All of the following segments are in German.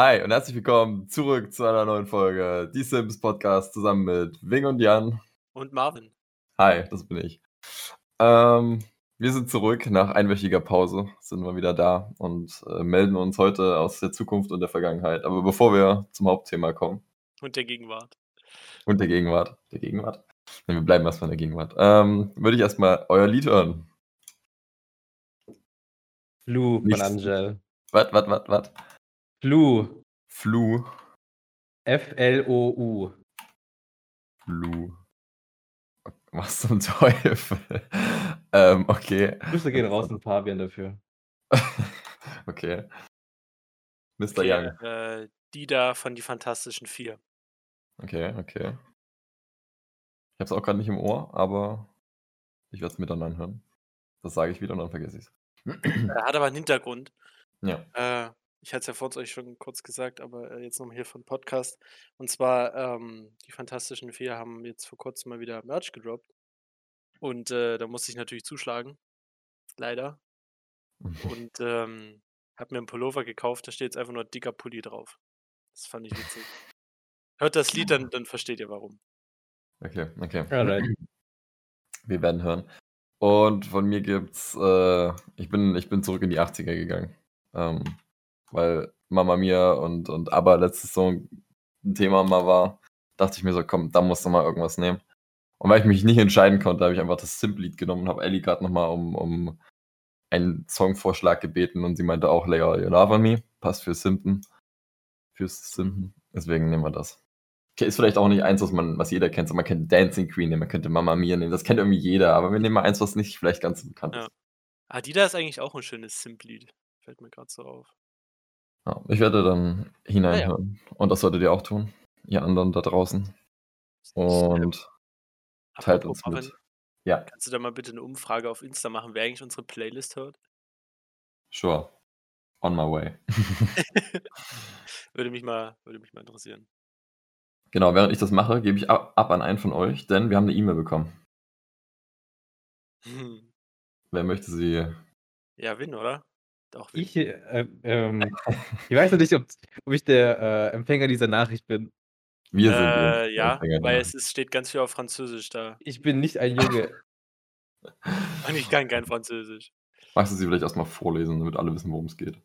Hi und herzlich willkommen zurück zu einer neuen Folge Die Sims Podcast zusammen mit Wing und Jan. Und Marvin. Hi, das bin ich. Ähm, wir sind zurück nach einwöchiger Pause, sind wir wieder da und äh, melden uns heute aus der Zukunft und der Vergangenheit. Aber bevor wir zum Hauptthema kommen. Und der Gegenwart. Und der Gegenwart. Der Gegenwart? Nee, wir bleiben erstmal in der Gegenwart. Ähm, würde ich erstmal euer Lied hören. Flu von Angel. Was, was, was, was? Flu. Flu. F-L-O-U. Flu. Was zum Teufel? ähm, okay. Grüße gehen raus an Fabian dafür. okay. Mr. Okay, Young. Äh, die da von die Fantastischen Vier. Okay, okay. Ich hab's auch gerade nicht im Ohr, aber ich werde es mir dann anhören. Das sage ich wieder und dann vergesse ich es. Er hat aber einen Hintergrund. Ja. Äh, ich hatte es ja vorhin euch schon kurz gesagt, aber äh, jetzt nochmal hier von Podcast. Und zwar, ähm, die Fantastischen Vier haben jetzt vor kurzem mal wieder Merch gedroppt. Und äh, da musste ich natürlich zuschlagen. Leider. Und ähm, habe mir einen Pullover gekauft, da steht jetzt einfach nur dicker Pulli drauf. Das fand ich witzig. Hört das Lied, dann, dann versteht ihr warum. Okay, okay. Alright. Wir werden hören. Und von mir gibt's, äh, ich bin, ich bin zurück in die 80er gegangen. Ähm, weil Mama Mia und, und ABBA letztes so ein Thema mal war, dachte ich mir so, komm, da musst du mal irgendwas nehmen. Und weil ich mich nicht entscheiden konnte, habe ich einfach das Simp-Lied genommen und habe Ellie gerade nochmal um, um einen Songvorschlag gebeten und sie meinte auch Lay All Your Love on Me. Passt für Simpen. Fürs Simpen. Deswegen nehmen wir das. Okay, ist vielleicht auch nicht eins, was man, was jeder kennt. So, man kennt Dancing Queen nehmen, man könnte Mama Mia nehmen. Das kennt irgendwie jeder, aber wir nehmen mal eins, was nicht vielleicht ganz bekannt Ja. ist. Adida ist eigentlich auch ein schönes Simp-Lied. Fällt mir gerade so auf. Ja, ich werde dann hineinhören. Und das solltet ihr auch tun, ihr anderen da draußen. Und teilt uns mit. Marvin, Ja, Kannst du da mal bitte eine Umfrage auf Insta machen, wer eigentlich unsere Playlist hört? sure. On my way. würde, mich mal, würde mich mal interessieren. genau, während ich das mache, gebe ich ab, ab an einen von euch, denn wir haben eine E-Mail bekommen. Hm. Wer möchte sie? Ja, Win, oder? Doch. Ich, äh, ähm, ich weiß noch nicht, ob, ob ich der äh, Empfänger dieser Nachricht bin. Wir sind äh, ja, Empfänger weil es ist, steht ganz viel auf Französisch da. Ich bin nicht ein Junge. Und ich kann kein Französisch. Magst du sie vielleicht erstmal vorlesen, damit alle wissen, worum es geht?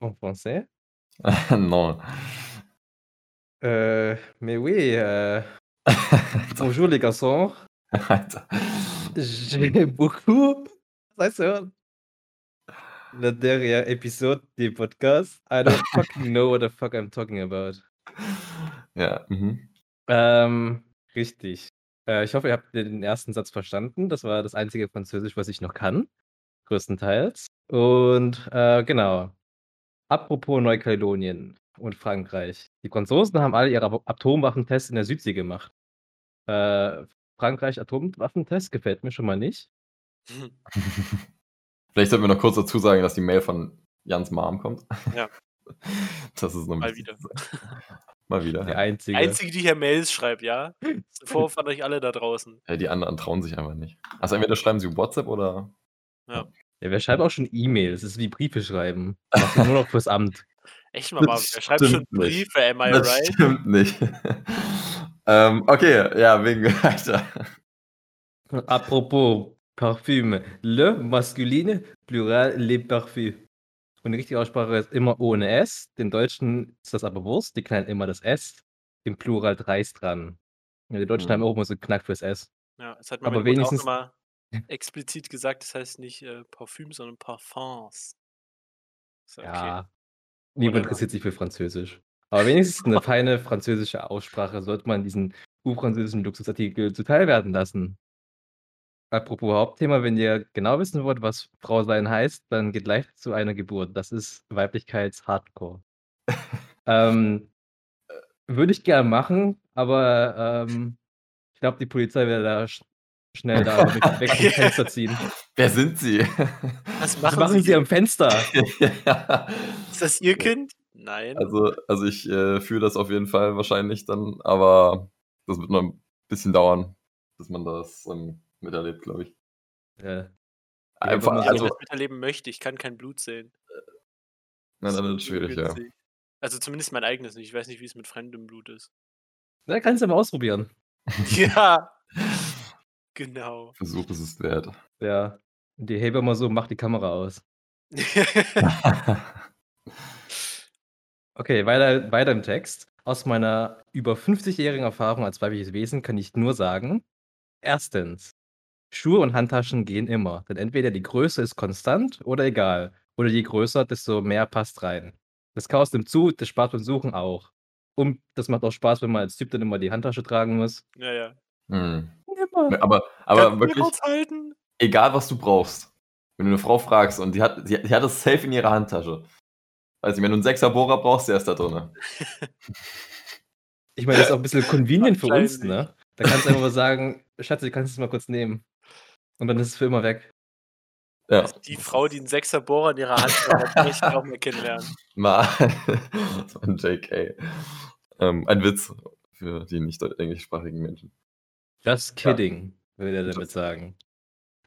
En français? non. Euh, mais oui, euh, bonjour les garçons. Alter. J'ai beaucoup. Was heißt hören? Dernier Episode des Podcasts. I don't fucking know what the fuck I'm talking about. Ja, mhm. Ähm, richtig. Äh, ich hoffe, ihr habt den ersten Satz verstanden. Das war das einzige Französisch, was ich noch kann. Größtenteils. Und äh, genau. Apropos Neukaledonien und Frankreich. Die Franzosen haben alle ihre Atomwaffentests in der Südsee gemacht. Äh, Frankreich Atomwaffentest gefällt mir schon mal nicht. Vielleicht sollten wir noch kurz dazu sagen, dass die Mail von Jans Mom kommt. Ja. Das ist noch Mal wieder. Mal wieder. Die Ja. einzige. Die einzige, die hier Mails schreibt, ja? Vorwurf an euch alle da draußen. Ja, die anderen trauen sich einfach nicht. Also entweder schreiben sie WhatsApp oder. Ja, wer schreibt auch schon E-Mails? Das ist wie Briefe schreiben. Macht nur noch fürs Amt. Echt mal, Marvin, wer schreibt schon. Briefe, am I das right? stimmt nicht. ähm, okay, ja, wegen weiter. Apropos Parfüm. Le masculine, plural les parfums. Und die richtige Aussprache ist immer ohne S. Den Deutschen ist das aber Wurst. Die knallen immer das S. Im Plural dreist dran. Ja, die Deutschen Hm. haben auch immer so Knack fürs S. Ja, es hat Aber meine Mutter wenigstens- auch nochmal explizit gesagt, das heißt nicht äh, Parfüm, sondern Parfums. Okay. Ja. Niemand interessiert sich für Französisch. Aber wenigstens eine feine französische Aussprache sollte man diesen urfranzösischen Luxusartikel zuteil werden lassen. Apropos Hauptthema, wenn ihr genau wissen wollt, was Frau sein heißt, dann geht gleich zu einer Geburt. Das ist Weiblichkeits-Hardcore. ähm, würde ich gerne machen, aber ähm, ich glaube, die Polizei will da sch schnell da mich weg vom Fenster ziehen. Wer sind sie? Was Was machen, machen sie Sie? am Fenster? ja. Ist das Ihr Kind? Nein. Also, also ich äh, fühle das auf jeden Fall wahrscheinlich dann, aber das wird noch ein bisschen dauern, bis man das ähm, miterlebt, glaube ich. Ja. Einfach, ja, also, ich das miterleben möchte, ich kann kein Blut sehen. Na, Das dann ist wird es schwierig, ja. Also zumindest mein eigenes nicht. Ich weiß nicht, wie es mit fremdem Blut ist. Na, kannst du mal ausprobieren. Ja. Genau. Versuch es ist wert. Ja. Und die Heber mal so, mach die Kamera aus. Okay, weiter, weiter im Text. Aus meiner über 50-jährigen Erfahrung als weibliches Wesen kann ich nur sagen: Erstens, Schuhe und Handtaschen gehen immer, denn entweder die Größe ist konstant oder egal. Oder je größer, desto mehr passt rein. Das Chaos nimmt zu, das Spaß beim Suchen auch. Und das macht auch Spaß, wenn man als Typ dann immer die Handtasche tragen muss. ja, ja. Hm. Immer. Aber, aber mir wirklich, egal was du brauchst. Wenn du eine Frau fragst und die hat, die, die hat das safe in ihrer Handtasche. Weiß nicht, wenn du einen Sechser-Bohrer brauchst, der ist da drin. Ich meine, das ist auch ein bisschen convenient für uns, ne? Da kannst du einfach mal sagen, Schatz, du kannst es mal kurz nehmen. Und dann ist es für immer weg. Ja. Also die Frau, die einen Sechser Bohrer in ihrer Hand hat, möchte ich auch mal kennenlernen. Mal. ein JK. Ähm, ein Witz für die nicht englischsprachigen Menschen. Just kidding, will er damit Just- sagen.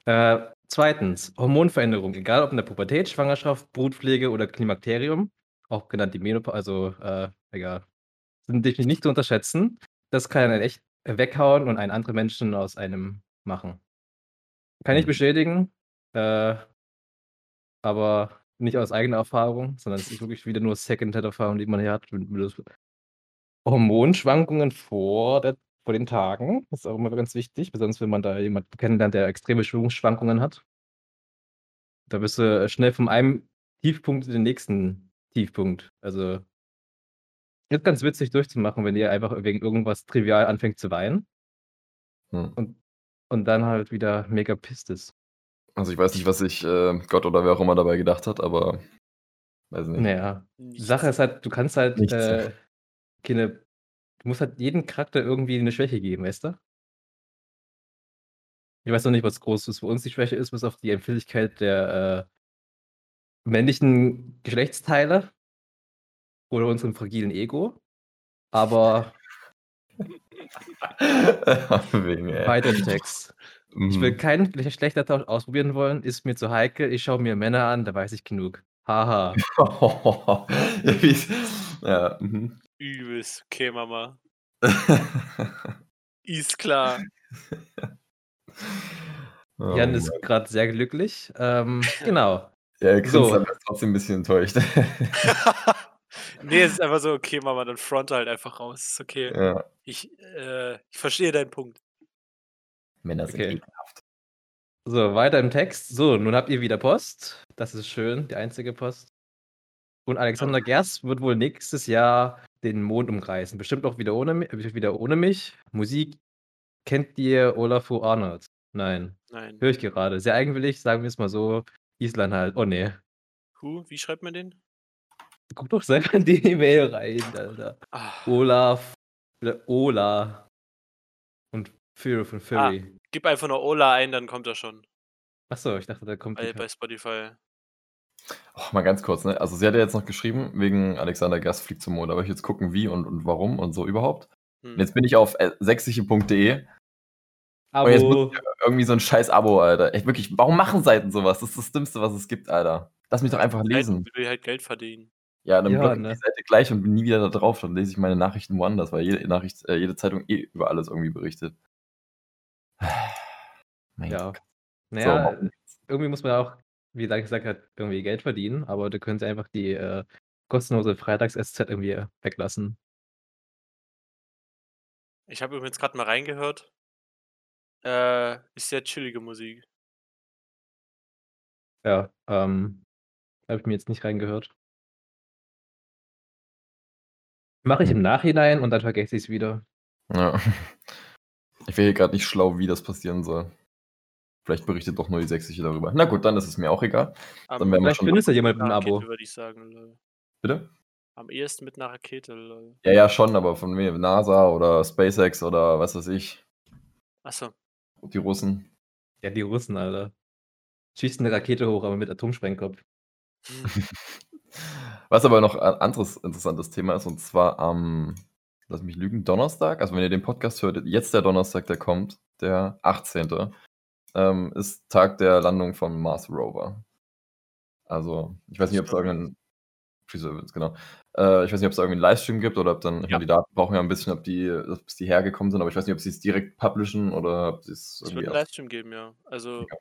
Äh, zweitens, Hormonveränderung, egal ob in der Pubertät, Schwangerschaft, Brutpflege oder Klimakterium, auch genannt die Menopause, also äh, egal, sind definitiv nicht zu unterschätzen. Das kann einen echt weghauen und einen anderen Menschen aus einem machen. Kann ich Mhm. bestätigen, äh, aber nicht aus eigener Erfahrung, sondern es ist wirklich wieder nur Second-Hand-Erfahrung, die man hier hat. mit- mit Hormonschwankungen vor, der, vor den Tagen, das ist auch immer ganz wichtig, besonders wenn man da jemanden kennenlernt, der extreme Schwungschwankungen hat. Da bist du schnell von einem Tiefpunkt in den nächsten Tiefpunkt. Also ist ganz witzig durchzumachen, wenn ihr einfach wegen irgendwas trivial anfängt zu weinen Hm. und, und dann halt wieder mega pisst ist. Also ich weiß nicht, was sich äh, Gott oder wer auch immer dabei gedacht hat, aber weiß nicht. Naja, die Nichts. Sache ist halt, du kannst halt äh, keine, du musst halt jedem Charakter irgendwie eine Schwäche geben, weißt du? Ich weiß noch nicht, was groß ist für uns die Schwäche ist, bis auf die Empfindlichkeit der äh, männlichen Geschlechtsteile oder unserem fragilen Ego. Aber Wegen, ey. weiter im Text. Ich will Mhm. keinen Geschlechtertausch ausprobieren wollen, ist mir zu heikel. Ich schaue mir Männer an, da weiß ich genug. Haha. ja, wie's- ja, mhm. Übelst. Okay, Mama. Ist klar. Oh Jan ist gerade sehr glücklich. Ähm, genau. Ja, er grinst, So. aber ist trotzdem ein bisschen enttäuscht. Nee, es ist einfach so, okay, Mama, dann fronte halt einfach raus. Ist okay. ja. Ich, äh, ich verstehe deinen Punkt. Männer sind Okay. ekelhaft. So, weiter im Text. So, nun habt ihr wieder Post. Das ist schön, die einzige Post. Und Alexander Gerst wird wohl nächstes Jahr den Mond umkreisen. Bestimmt auch wieder ohne, wieder ohne mich. Musik kennt ihr Olafur Arnold? Nein. Nein. Höre ich gerade. Sehr eigenwillig, sagen wir es mal so. Island halt. Oh nee. Who? Wie schreibt man den? Guck doch selber in die E-Mail rein, Alter. Ah, Olaf. Oder Ola. Und Fury von Fury. gib einfach nur Ola ein, dann kommt er schon. Achso, ich dachte, da kommt Bei, bei Spotify. Oh, mal ganz kurz, ne? Also sie hat ja jetzt noch geschrieben, wegen Alexander Gast fliegt zum Mond. Aber ich jetzt gucken, wie und, und warum und so überhaupt. Hm. Und jetzt bin ich auf äh, sächsische.de und jetzt Abo. muss ich irgendwie so ein scheiß Abo, Alter. Echt wirklich, warum machen Seiten sowas? Das ist das Dümmste, was es gibt, Alter. Lass mich doch einfach lesen. Halt, will halt Geld verdienen. Ja, dann Ja, blocke ich ne? die Seite gleich und bin nie wieder da drauf. Dann lese ich meine Nachrichten woanders, weil jede Nachricht, äh, jede Zeitung eh über alles irgendwie berichtet. Mein Ja. Gott. Naja, So. irgendwie muss man auch, wie Lang gesagt hat, irgendwie Geld verdienen, aber du könntest einfach die äh, kostenlose Freitags-SZ irgendwie weglassen. Ich habe übrigens gerade mal reingehört. Äh, ist sehr chillige Musik. Ja, ähm, habe ich mir jetzt nicht reingehört. Mache ich im Nachhinein und dann vergesse ich es wieder. Ja. Ich wäre hier gerade nicht schlau, wie das passieren soll. Vielleicht berichtet doch nur die Sächsische darüber. Na gut, dann ist es mir auch egal. Am, Dann Vielleicht schon findest du jemanden mit einem Abo. Rakete, würde ich sagen. Lol. Bitte? Am ehesten mit einer Rakete. Lol. Ja, ja, schon, aber von mir, NASA oder SpaceX oder was weiß ich. Achso. Die Russen. Ja, die Russen, Alter. Schießt eine Rakete hoch, aber mit Atomsprengkopf. Hm. Was aber noch ein anderes interessantes Thema ist, und zwar am, lass mich lügen, Donnerstag, also wenn ihr den Podcast hört, jetzt der Donnerstag, der kommt, der 18. Ähm, ist Tag der Landung vom Mars Rover. Also, ich weiß nicht, ob es Stimmt. irgendein Free-Service, genau. Äh, ich weiß nicht, ob es irgendwie einen Livestream gibt oder ob dann, Ja. die Daten brauchen ja ein bisschen, ob die, bis die hergekommen sind, aber ich weiß nicht, ob sie es direkt publishen oder ob sie es Es wird einen. Livestream geben, ja. Also, Ja.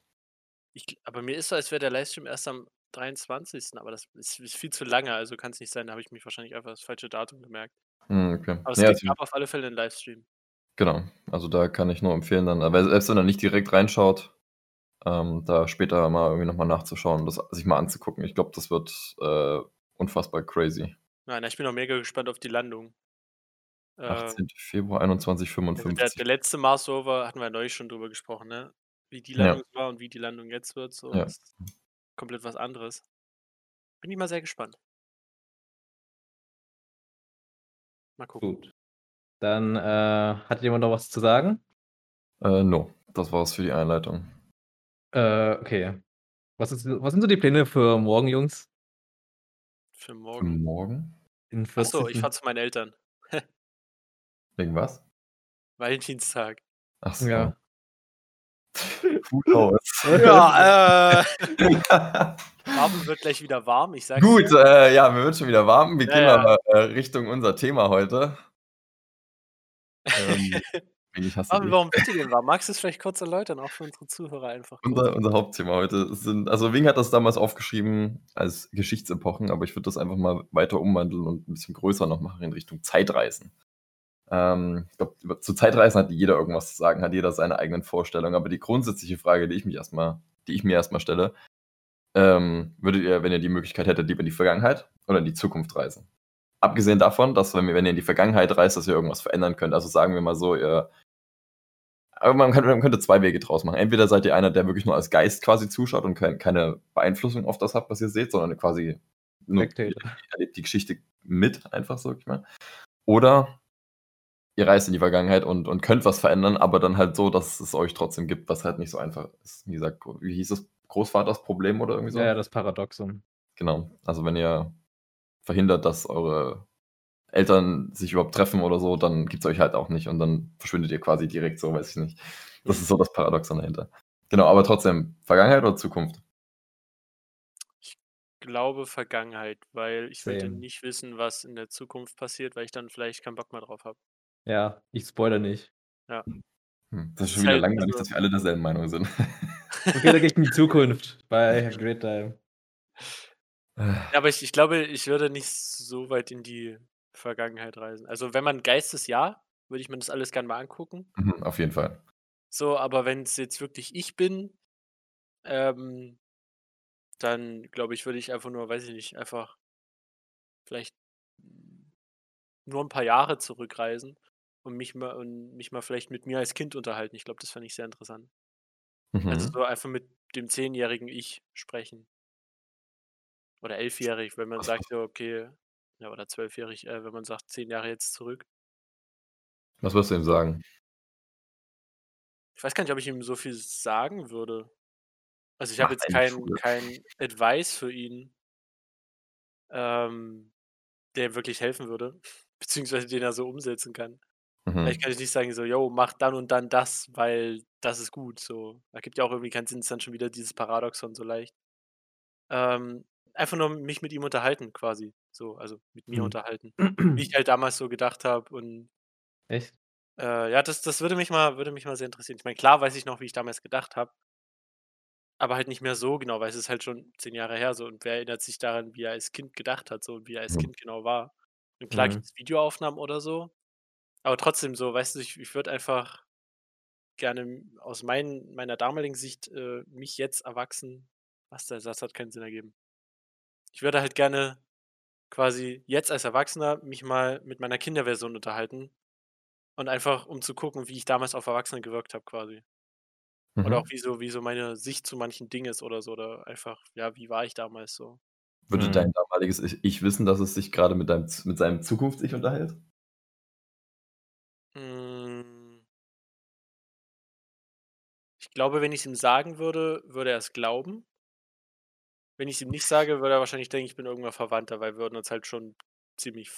ich, aber mir ist so, als wäre der Livestream erst am 23. Aber das ist, ist viel zu lange, also kann es nicht sein. Da habe ich mich wahrscheinlich einfach das falsche Datum gemerkt. Hm, okay. Aber es Ja, gibt also, auf alle Fälle einen Livestream. genau. Also da kann ich nur empfehlen, dann, aber selbst wenn er nicht direkt reinschaut, ähm, da später mal irgendwie nochmal nachzuschauen, das sich mal anzugucken. Ich glaube, das wird äh, unfassbar crazy. Nein, ich bin auch mega gespannt auf die Landung. Äh, 18. Februar 2155. also der, der letzte Mars Rover hatten wir ja neulich schon drüber gesprochen, ne? Wie die Ja. Landung war und wie die Landung jetzt wird. So, Ja. Komplett was anderes. Bin ich mal sehr gespannt. Mal gucken. Gut. Dann äh, hat jemand noch was zu sagen? Äh, no, das war's für die Einleitung. Äh, okay. Was, ist, was sind so die Pläne für morgen, Jungs? Für Für morgen. morgen? In Achso, 40 ich fahr zu meinen Eltern. Wegen was? Valentinstag. Ach so. Ja. Gut aus. Ja, äh. Marvin wird gleich wieder warm, ich sag's Gut, äh, ja, mir wird schon wieder warm. Wir gehen ja. aber äh, Richtung unser Thema heute. Ähm, Marvin, warum wird dir denn warm? Magst du es vielleicht kurz erläutern, auch für unsere Zuhörer einfach? Unser, unser Hauptthema heute sind, also Wing hat das damals aufgeschrieben als Geschichtsepochen, aber ich würde das einfach mal weiter umwandeln und ein bisschen größer noch machen in Richtung Zeitreisen. Ähm, ich glaube, zu Zeitreisen hat jeder irgendwas zu sagen, hat jeder seine eigenen Vorstellungen, aber die grundsätzliche Frage, die ich mich erstmal, die ich mir erstmal stelle, ähm, würdet ihr, wenn ihr die Möglichkeit hättet, lieber in die Vergangenheit oder in die Zukunft reisen? Abgesehen davon, dass wenn, ihr- wenn ihr in die Vergangenheit reist, dass ihr irgendwas verändern könnt. Also sagen wir mal so, ihr aber man könnte, man könnte zwei Wege draus machen. Entweder seid ihr einer, der wirklich nur als Geist quasi zuschaut und kein, keine Beeinflussung auf das habt, was ihr seht, sondern quasi nur erlebt die Geschichte mit, einfach so, ich mal. Oder ihr reist in die Vergangenheit und, und könnt was verändern, aber dann halt so, dass es euch trotzdem gibt, was halt nicht so einfach ist. Wie gesagt, wie hieß es? Großvaters Problem oder irgendwie so? Ja, ja, das Paradoxon. Genau. Also wenn ihr verhindert, dass eure Eltern sich überhaupt treffen oder so, dann gibt es euch halt auch nicht und dann verschwindet ihr quasi direkt so, weiß ich nicht. Das ist so das Paradoxon dahinter. Genau, aber trotzdem, Vergangenheit oder Zukunft? glaube Vergangenheit, weil ich würde Same. nicht wissen, was in der Zukunft passiert, weil ich dann vielleicht keinen Bock mehr drauf habe. Ja, ich spoiler nicht. Ja. Hm, das ist schon wieder halt- langweilig, also- dass wir alle derselben Meinung sind. Okay, dann gehe ich in die Zukunft. Bye, have a great time. Ja, aber ich, ich glaube, ich würde nicht so weit in die Vergangenheit reisen. Also wenn man Geistes ja, würde ich mir das alles gerne mal angucken. Mhm, Auf jeden Fall. So, aber wenn es jetzt wirklich ich bin, ähm, dann glaube ich, würde ich einfach nur, weiß ich nicht, einfach vielleicht nur ein paar Jahre zurückreisen und mich mal und mich mal vielleicht mit mir als Kind unterhalten. Ich glaube, das fände ich sehr interessant. Also Mhm. so einfach mit dem zehnjährigen Ich sprechen. Oder elfjährig, wenn man sagt, ja, okay, ja, oder zwölfjährig, äh, wenn man sagt, zehn Jahre jetzt zurück. Was wirst du ihm sagen? Ich weiß gar nicht, ob ich ihm so viel sagen würde. Also ich habe jetzt eine kein, Advice für ihn, ähm, der ihm wirklich helfen würde, beziehungsweise den er so umsetzen kann. Mhm. Ich kann jetzt nicht sagen, so, yo, mach dann und dann das, weil das ist gut. So, da gibt ja auch irgendwie keinen Sinn, ist dann schon wieder dieses Paradoxon so leicht. Ähm, einfach nur mich mit ihm unterhalten, quasi. So, also mit mir Hm. unterhalten. Wie ich halt damals so gedacht habe. Und Echt? äh, ja, das, das würde mich mal, würde mich mal sehr interessieren. Ich meine, klar weiß ich noch, wie ich damals gedacht habe. Aber halt nicht mehr so genau, weil es ist halt schon zehn Jahre her so. Und wer erinnert sich daran, wie er als Kind gedacht hat, so und wie er als Mhm. Kind genau war. Und klar Mhm. gibt es Videoaufnahmen oder so. Aber trotzdem so, weißt du, ich, ich würde einfach gerne aus mein, meiner damaligen Sicht äh, mich jetzt erwachsen. Was der Satz hat keinen Sinn ergeben. Ich würde halt gerne quasi jetzt als Erwachsener mich mal mit meiner Kinderversion unterhalten. Und einfach, um zu gucken, wie ich damals auf Erwachsene gewirkt habe, quasi. Oder Mhm. auch wie so, wie so meine Sicht zu manchen Dingen ist oder so. Oder einfach, ja, wie war ich damals so. Würde Mhm. dein damaliges Ich, ich wissen, dass es sich gerade mit, deinem, mit seinem Zukunfts-Ich unterhält? Mm. Ich glaube, wenn ich es ihm sagen würde, würde er es glauben. Wenn ich es ihm nicht sage, würde er wahrscheinlich denken, ich bin irgendwann Verwandter, weil wir würden uns halt schon ziemlich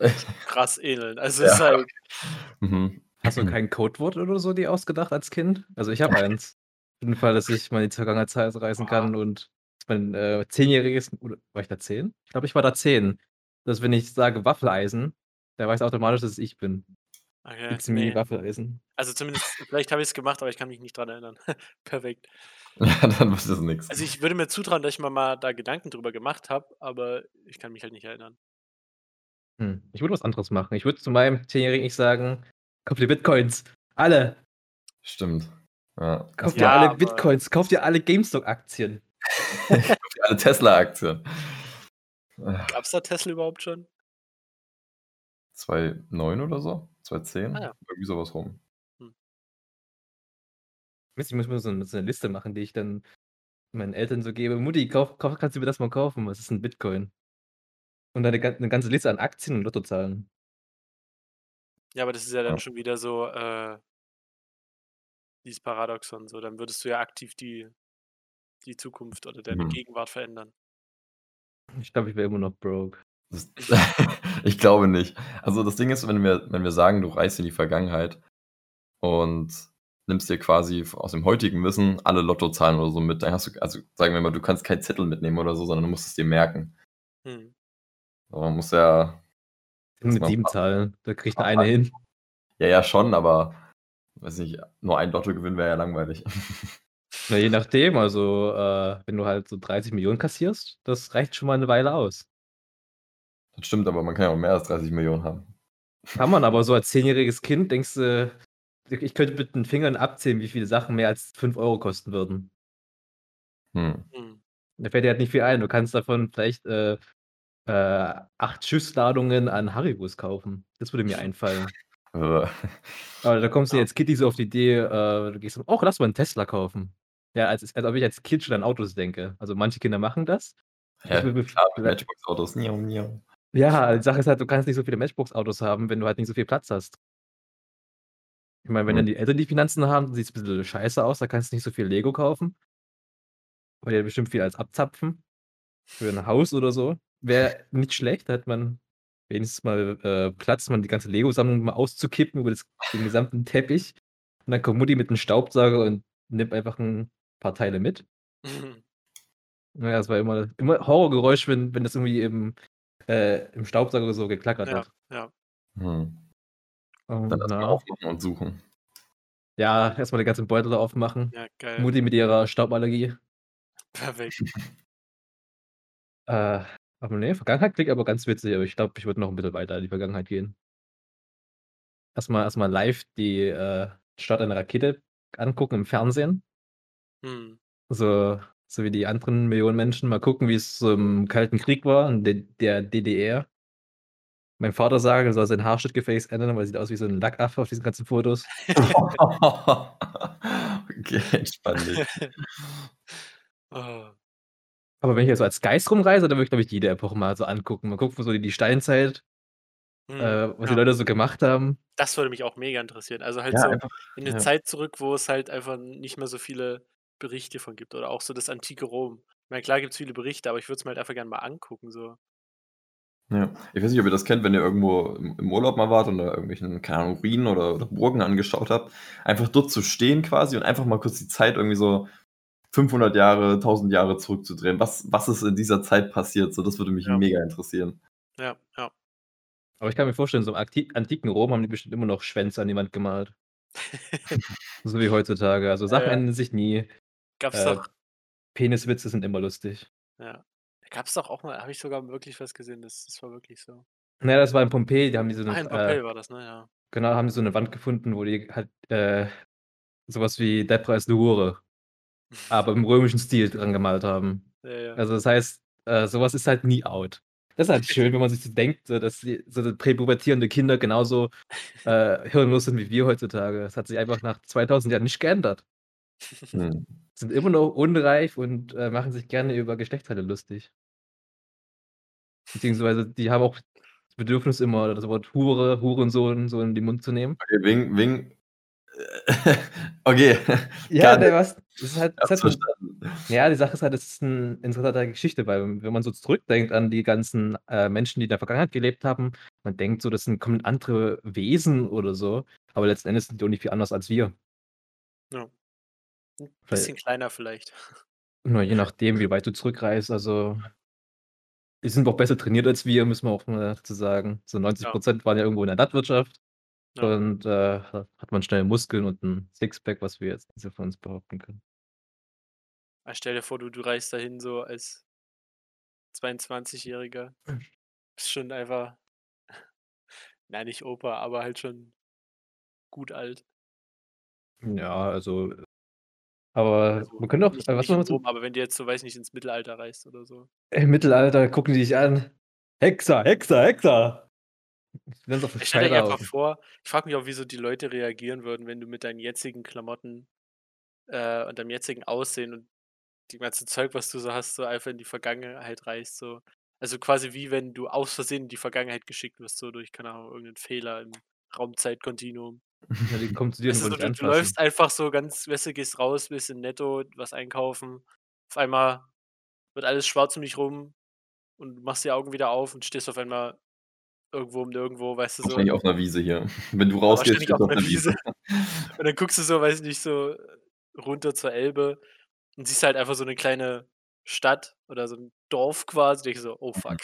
krass ähneln. Also es ist Ja. halt, Mhm. Hast du kein Codewort oder so dir ausgedacht als Kind? Also ich habe eins. Für den Fall, dass ich mal in die Vergangenheit reisen kann und mein äh, zehnjähriges, oder war ich da zehn? Ich glaube, ich war da zehn. Dass wenn ich sage Waffeleisen, der weiß automatisch, dass es ich bin. Okay, me, nee. Waffeleisen. Also zumindest, vielleicht habe ich es gemacht, aber ich kann mich nicht dran erinnern. Perfekt. Ja, dann wird das nix. Also ich würde mir zutrauen, dass ich mir mal da Gedanken drüber gemacht habe, aber ich kann mich halt nicht erinnern. Hm, ich würde was anderes machen. Ich würde zu meinem zehnjährigen Ich sagen: „Kauf dir Bitcoins, alle. Stimmt. Ja. Kauf dir Ja, alle aber- Bitcoins, kauf dir alle GameStop-Aktien.“ alle Tesla-Aktien. Gab es da Tesla überhaupt schon? 2,9 oder so? 2,10? Ah ja. Irgendwie sowas rum. Mist, ich muss mir so 'ne so 'ne Liste machen, die ich dann meinen Eltern so gebe: „Mutti, kauf kauf kannst du mir das mal kaufen? Was ist 'n Bitcoin?“ Und dann 'ne gan 'ne ganze Liste an Aktien und Lottozahlen. Ja, aber das ist ja dann Ja. schon wieder so, äh dieses Paradoxon so. Dann würdest du ja aktiv die die Zukunft oder deine Mhm. Gegenwart verändern. Ich glaube, ich wäre immer noch broke. Das ich glaube nicht. Also, das Ding ist, wenn wir wenn wir sagen, du reist in die Vergangenheit und nimmst dir quasi aus dem heutigen Wissen alle Lottozahlen oder so mit, dann hast du also, sagen wir mal, du kannst keinen Zettel mitnehmen oder so, sondern du musst es dir merken. Aber man muss ja Mit mal 7 pa Zahlen, da kriegt eine hin. Ja, ja, schon, aber weiß nicht, nur ein Lottogewinn wäre ja langweilig. Na, je nachdem, also, äh, wenn du halt so 30.000.000 kassierst, das reicht schon mal 'ne Weile aus. Das stimmt, aber man kann ja auch mehr als 30.000.000 haben. Kann man, aber so als zehnjähriges Kind denkst du ich könnte mit den Fingern abzählen, wie viele Sachen mehr als 5 € kosten würden. Hm. Mhm. Da fällt dir halt nicht viel ein. Du kannst davon vielleicht, äh, äh, 8 Schiffsladungen an Haribos kaufen. Das würde mir einfallen. Aber da kommst du Ja. als Kind nicht so auf die Idee, äh, du gehst so: „Och, lass mal 'n Tesla kaufen.“ Ja, als als ob ich als Kind schon an Autos denke. Also, manche Kinder machen das. Bef Klar, Matchbox-Autos. Miau, miau. Ja, die Sache ist halt, du kannst nicht so viele Matchbox-Autos haben, wenn du halt nicht so viel Platz hast. Ich meine, wenn dann Mhm. die Eltern die Finanzen haben, sieht's bisschen scheiße aus, da kannst du nicht so viel Lego kaufen. Weil die ja bestimmt viel als abzapfen. Für 'n Haus oder so. Wäre nicht schlecht, da hätte man wenigstens mal, äh, Platz, mal die ganze Lego-Sammlung mal auszukippen über das den gesamten Teppich. Und dann kommt Mutti mit 'nem Staubsauger und nimmt einfach 'n paar Teile mit. Mhm. Na ja, das war immer immer Horrorgeräusch, wenn wenn das irgendwie im äh, im Staubsauger so geklackert Ja, hat. ja. Mhm. Oh, Dann erst mal na. aufmachen und suchen. Ja, erst mal den ganzen Beutel da aufmachen. Ja, geil. Mutti mit ihrer Stauballergie. Perfekt. Äh, aber ne, Vergangenheit klingt aber ganz witzig, aber ich glaube, ich würde noch 'n bisschen weiter in die Vergangenheit gehen. Erst mal erst mal live die, äh, Start einer Rakete angucken im Fernsehen. Mhm. So so wie die anderen Millionen Menschen mal gucken, wie's so im Kalten Krieg war in de der DDR. Meinem Vater sagen, er soll sein Haarschnitt gefälligst ändern, weil er sieht aus wie so 'n Lackaffe auf diesen ganzen Fotos. Okay, entspann dich. Oh. Aber wenn ich jetzt so als Geist rumreise, dann würde ich, glaube ich, jede Epoche mal so angucken. Mal gucken, so die die Steinzeit, Mhm. äh, was die Ja. Leute so gemacht haben. Das würde mich auch mega interessieren. Also, halt Ja, so einfach in 'ne ja. Zeit zurück, wo es halt einfach nicht mehr so viele Berichte von gibt oder auch so das antike Rom. Ich meine, klar gibt's viele Berichte, aber ich würde es mir halt einfach gerne mal angucken so. Ja. Ich weiß nicht, ob ihr das kennt, wenn ihr irgendwo im Urlaub mal wart und da irgendwelchen, keine Ahnung, Ruinen oder oder Burgen angeschaut habt. Einfach dort zu stehen quasi und einfach mal kurz die Zeit irgendwie so 500 Jahre, 1000 Jahre zurückzudrehen. Was was ist in dieser Zeit passiert? So, das würde mich Ja. mega interessieren. Ja, ja. Aber ich kann mir vorstellen, so im akti antiken Rom haben die bestimmt immer noch Schwänze an die Wand gemalt. So wie heutzutage. Also, Sachen Ja, ja. ändern sich nie. Gab's Äh, doch Peniswitze sind immer lustig. Ja. Da gab's doch auch mal habe ich sogar wirklich was gesehen, das das war wirklich so. Na ja, das war in Pompeji, die haben die so Ah, in äh, Pompeji war das, ne? Ja. genau, haben die so 'ne Wand gefunden, wo die halt, äh, so was wie „Depra ist 'ne Hure“, aber im römischen Stil dran gemalt haben. Ja, ja. Also, das heißt, äh, so was ist halt nie out. Das ist halt schön, wenn man sich so denkt, so dass die so präpubertierende Kinder genauso, äh, hirnlos sind wie wir heutzutage. Das hat sich einfach nach 2000 Jahren nicht geändert. Mhm. Sind immer noch unreif und, äh, machen sich gerne über Geschlechtsteile lustig. Beziehungsweise die haben auch das Bedürfnis, immer das Wort Hure, Hurensohn so in den Mund zu nehmen. Okay, wegen wegen okay. Ja, nicht. was das ist halt das halt verstanden. ja, die Sache ist halt, das ist 'n interessante Geschichte, weil wenn man so zurückdenkt an die ganzen, äh, Menschen, die in der Vergangenheit gelebt haben, man denkt so, das sind komplett andere Wesen oder so, aber letzten Endes sind die auch nicht viel anders als wir. Ja. 'N Weil bisschen kleiner vielleicht. Na, je nachdem, wie weit du zurückreist. Also die sind auch besser trainiert als wir, müssen wir auch mal dazu sagen. So 90 Ja. waren ja irgendwo in der Landwirtschaft Ja. und, äh, da hat man schnell Muskeln und 'n Sixpack, was wir jetzt nicht so von uns behaupten können. Ah, stell dir vor, du du reist dahin so als 22-Jähriger. Bist schon einfach na, nicht Opa, aber halt schon gut alt. Ja, also aber Also, man könnte auch nicht äh, was nicht Rom, aber wenn du jetzt so, weiß ich nicht, ins Mittelalter reist oder so. Im Mittelalter gucken die dich an: „Hexer, Hexer, Hexer!“ Die werden so Ich stell dir einfach vor ich frage mich auch, wie so die Leute reagieren würden, wenn du mit deinen jetzigen Klamotten, äh, und deinem jetzigen Aussehen und dem ganzen Zeug, was du so hast, so einfach in die Vergangenheit reist, so. Also, quasi wie wenn du aus Versehen in die Vergangenheit geschickt wirst, so durch, keine Ahnung, irgend 'nen Fehler im Raumzeitkontinuum. Ja, die kommen zu dir und Weißt du, du läufst einfach so ganz weißt du, gehst raus, willst in Netto was einkaufen. Auf einmal wird alles schwarz um dich rum und du machst die Augen wieder auf und stehst auf einmal irgendwo um nirgendwo, weißt du, so. Wahrscheinlich auf 'ner Wiese hier. Wenn du rausgehst, stehst auf du auf 'ner 'ner Wiese. Wiese. Und dann guckst du so, weiß ich nicht, so runter zur Elbe und siehst halt einfach so 'ne kleine Stadt oder so 'n Dorf quasi. Denkst du so: „Oh Mhm. fuck.“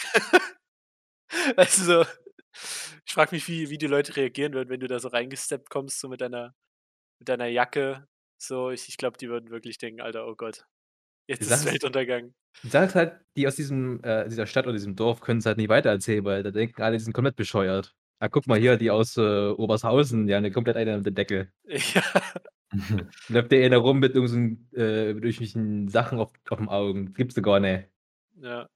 Weißt du so? Ich frage mich, wie wie die Leute reagieren würden, wenn du da so reingesteppt kommst, so mit deiner mit deiner Jacke. So, ich ich glaube, die würden wirklich denken: „Alter, oh Gott, jetzt Die ist Sache Weltuntergang.“ die Sache ist halt, die aus diesem äh, dieser Stadt oder diesem Dorf können's halt nicht weitererzählen, weil da denken alle, die sind komplett bescheuert. „Ah, guck mal hier, die aus, äh, Obershausen, die haben ja komplett eine auf den Deckel.“ Ja. Läuft der einer rum mit irgend so 'n äh, mit irgendwelchen Sachen auf auf'm Augen. Gibt's doch gar nicht. Ja.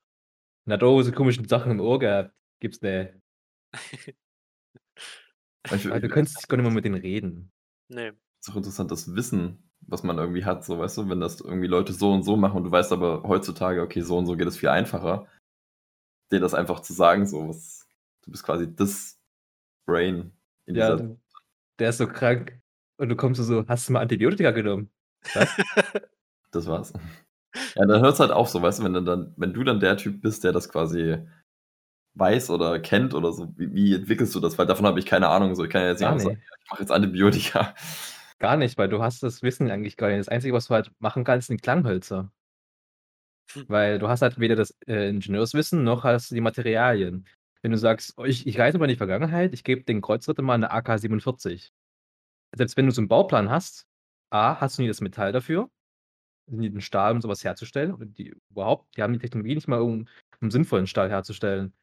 Hat auch so komischen Sachen im Ohr gehabt. Gibt's nicht. Ich Weil du könntest gar nicht mehr mit denen reden. Ne. Ist auch interessant, das Wissen, was man irgendwie hat, so, weißt du, wenn das irgendwie Leute so und so machen und du weißt aber heutzutage, okay, so und so geht es viel einfacher, dir das einfach zu sagen, so was du bist quasi das Brain in Ja, dieser der ist so krank und du kommst so: „Hast du mal Antibiotika genommen?“ „Was?“ Das war's. Ja, dann hört's halt auf so, weißt du, wenn dann wenn du dann der Typ bist, der das quasi weiß oder kennt oder so, wie wie entwickelst du das? Weil davon habe ich keine Ahnung, so. Ich kann ja jetzt nicht sagen: nicht. „Ja, ich mache jetzt Antibiotika.“ Gar nicht, weil du hast das Wissen eigentlich gar nicht. Das Einzige, was du halt machen kannst, sind Klanghölzer. Hm. Weil du hast halt weder das, äh, Ingenieurswissen noch hast du die Materialien. Wenn du sagst: „Oh, ich ich reise mal in die Vergangenheit, ich gebe den Kreuzritter mal 'ne AK-47.“ Selbst wenn du so 'n Bauplan hast, A, hast du nie das Metall dafür, nie den Stahl, um so was herzustellen oder die überhaupt die haben die Technologie nicht mal, um um sinnvollen Stahl herzustellen.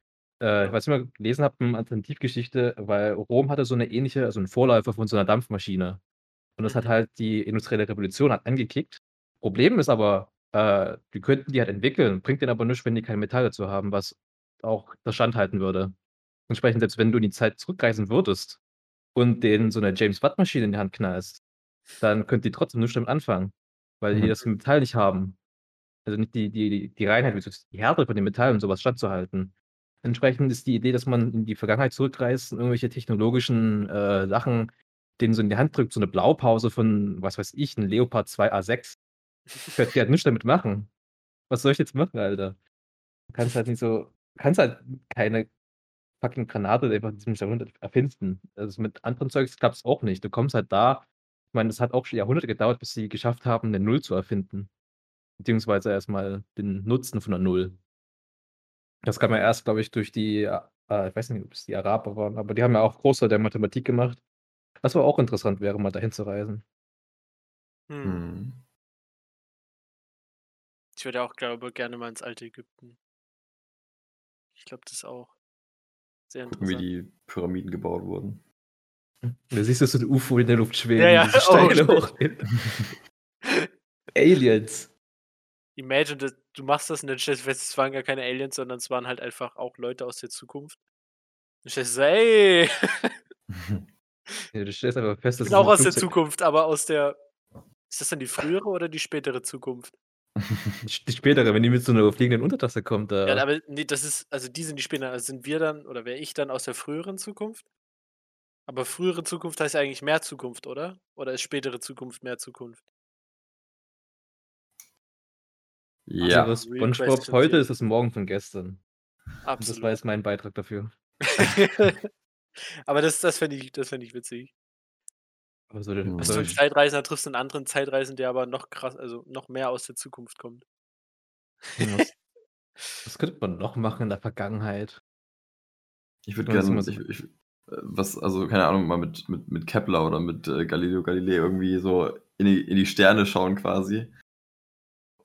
Äh, ich Ja. weiß nicht, ob ihr mal gelesen habt, hm, Alternativgeschichte, weil Rom hatte so 'ne ähnliche also 'n Vorläufer von so 'ner Dampfmaschine. Und das hat Mhm. halt die industrielle Revolution hat angekickt. Problem ist aber, äh, die könnten die halt entwickeln, bringt denen aber nix, wenn die kein Metall dazu haben, was auch das standhalten würde. Entsprechend, selbst wenn du in die Zeit zurückreisen würdest und denen so 'ne James-Watt-Maschine in die Hand knallst, dann könnten die trotzdem nichts damit anfangen, weil die Mhm. das Metall nicht haben. Also nicht die die die Reinheit, die Härte von dem Metall, um so was standzuhalten. Entsprechend ist die Idee, dass man in die Vergangenheit zurückreist und irgendwelche technologischen, äh, Sachen denen so in die Hand drückt, so 'ne Blaupause von, was weiß ich, 'n Leopard 2 A6. Könnt ihr halt nichts damit machen. Was soll ich jetzt machen, Alter? Du kannst halt nicht so kannst halt keine fucking Granate einfach in diesem Jahrhundert erfinden. Also, mit anderen Zeugs klappt's auch nicht. Du kommst halt da ich meine, das hat auch schon Jahrhunderte gedauert, bis sie geschafft haben, 'ne Null zu erfinden, beziehungsweise erst mal den Nutzen von 'ner Null. Das kam ja erst, glaube ich, durch die äh, ich weiß nicht, ob's die Araber waren, aber die haben ja auch Großteil der Mathematik gemacht. Was aber auch interessant wäre, mal dahin zu reisen. Mhm. Mhm. Ich würde auch, glaube gerne mal ins alte Ägypten. Ich glaube das auch. Sehr Gucken, wie interessant. die Pyramiden gebaut wurden. Hm, da siehst du so 'n UFO in der Luft schweben, Ja, ja. diese Oh, Steine shit. hochheben. Aliens. Imagine, du machst das und dann stellst du fest, es waren gar keine Aliens, sondern es waren halt einfach auch Leute aus der Zukunft. Dann stellst du so: „Ey.“ Ja, du stellst einfach fest, Ich dass bin es auch aus der Zukunft, aber aus der ist das dann die frühere oder die spätere Zukunft? Die spätere, wenn die mit so 'ner fliegenden Untertasse kommt, Ja, da aber ne, das ist also die sind die später also sind wir dann oder wäre ich dann aus der früheren Zukunft? Aber frühere Zukunft heißt ja eigentlich mehr Zukunft, oder? Oder ist spätere Zukunft mehr Zukunft? Ja. was Real SpongeBob heute ist, ist morgen von gestern. Und das war Absolut. jetzt mein Beitrag dafür. Aber das das fände ich das ich witzig. Aber so. Was also für 'n ich Zeitreisender triffst du 'n anderen Zeitreisenden, der aber noch krass also, noch mehr aus der Zukunft kommt? Was was könnte man noch machen in der Vergangenheit? Ich würde Wenn man sich gern mal so ich ich äh, was also, keine Ahnung, mal mit mit mit Kepler oder mit, äh, Galileo Galilei irgendwie so in die in die Sterne schauen quasi.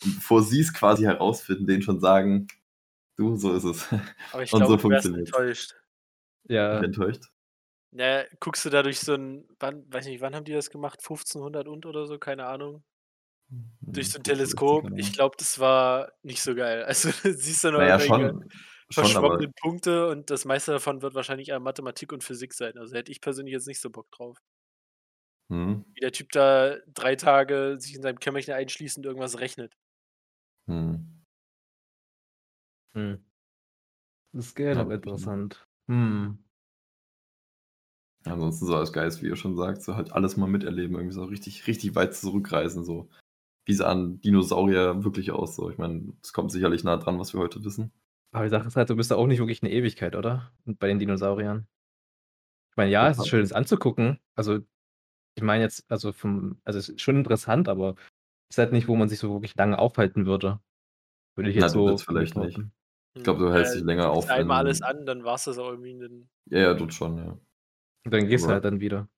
Und bevor sie's quasi herausfinden, denen schon sagen: „Du, so ist es.“ Aber ich Und glaube, so du wärst funktioniert's. enttäuscht. Ja. Enttäuscht? Na ja, guckst du da durch so 'n wann weiß nicht, wann haben die das gemacht? 1500 und oder so, keine Ahnung. Durch Hm, so 'n 1560, Teleskop. keine Ich glaube, das war nicht so geil. Also, du siehst da nur Na ja, irgendwelche schon verschwommenen Punkte und das meiste davon wird wahrscheinlich eher Mathematik und Physik sein. Also, hätte ich persönlich jetzt nicht so Bock drauf. Mhm. Wie der Typ da 3 Tage sich in seinem Kämmerchen einschließt und irgendwas rechnet. Mhm. Hm. Das wirklich, ne? interessant. Hm. Ansonsten so als Geist, wie ihr schon sagt, so halt alles mal miterleben, irgendwie so richtig richtig weit zurückreisen, so. Wie sahen Dinosaurier wirklich aus so? Ich meine, es kommt sicherlich nah dran, was wir heute wissen. Aber die Sache ist halt, du bist da auch nicht wirklich 'ne Ewigkeit, oder? Und bei den Dinosauriern. Ich meine, ja, es ist schön, das anzugucken. Also, ich meine jetzt also, vom also, es ist schon interessant, aber ist halt nicht, wo man sich so wirklich lange aufhalten würde. Würde ich Na, jetzt du so vielleicht nicht. behaupten. Ich glaube, Hm, du hältst äh, dich länger auf, einmal alles an, dann war's das auch irgendwie in den Ja, ja, dort schon, ja. Und dann gehst du halt dann wieder.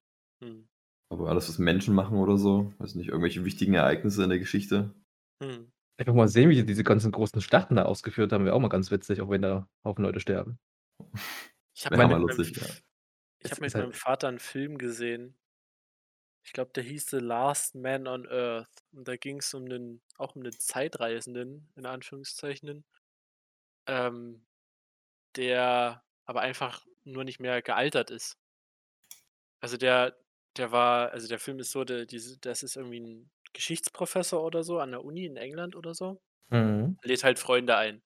Mhm. aber alles, was Menschen machen oder so, weiß nicht, irgendwelche wichtigen Ereignisse in der Geschichte. Mhm. Einfach mal sehen, wie die diese ganzen großen Schlachten da ausgeführt haben, wäre auch mal ganz witzig, auch wenn da Haufen Leute sterben. Ich habe mal mit meinem lustig, ja. Ich Es habe mit halt meinem Vater 'n Film gesehen. Ich glaube, der hieß „The Last Man on Earth“. Und da ging's um 'nen auch um 'nen Zeitreisenden, in Anführungszeichen, ähm, der aber einfach nur nicht mehr gealtert ist. Also, der der war also, der Film ist so, der diese das ist irgendwie 'n Geschichtsprofessor oder so an der Uni in England oder so. Mhm. Lädt halt Freunde ein.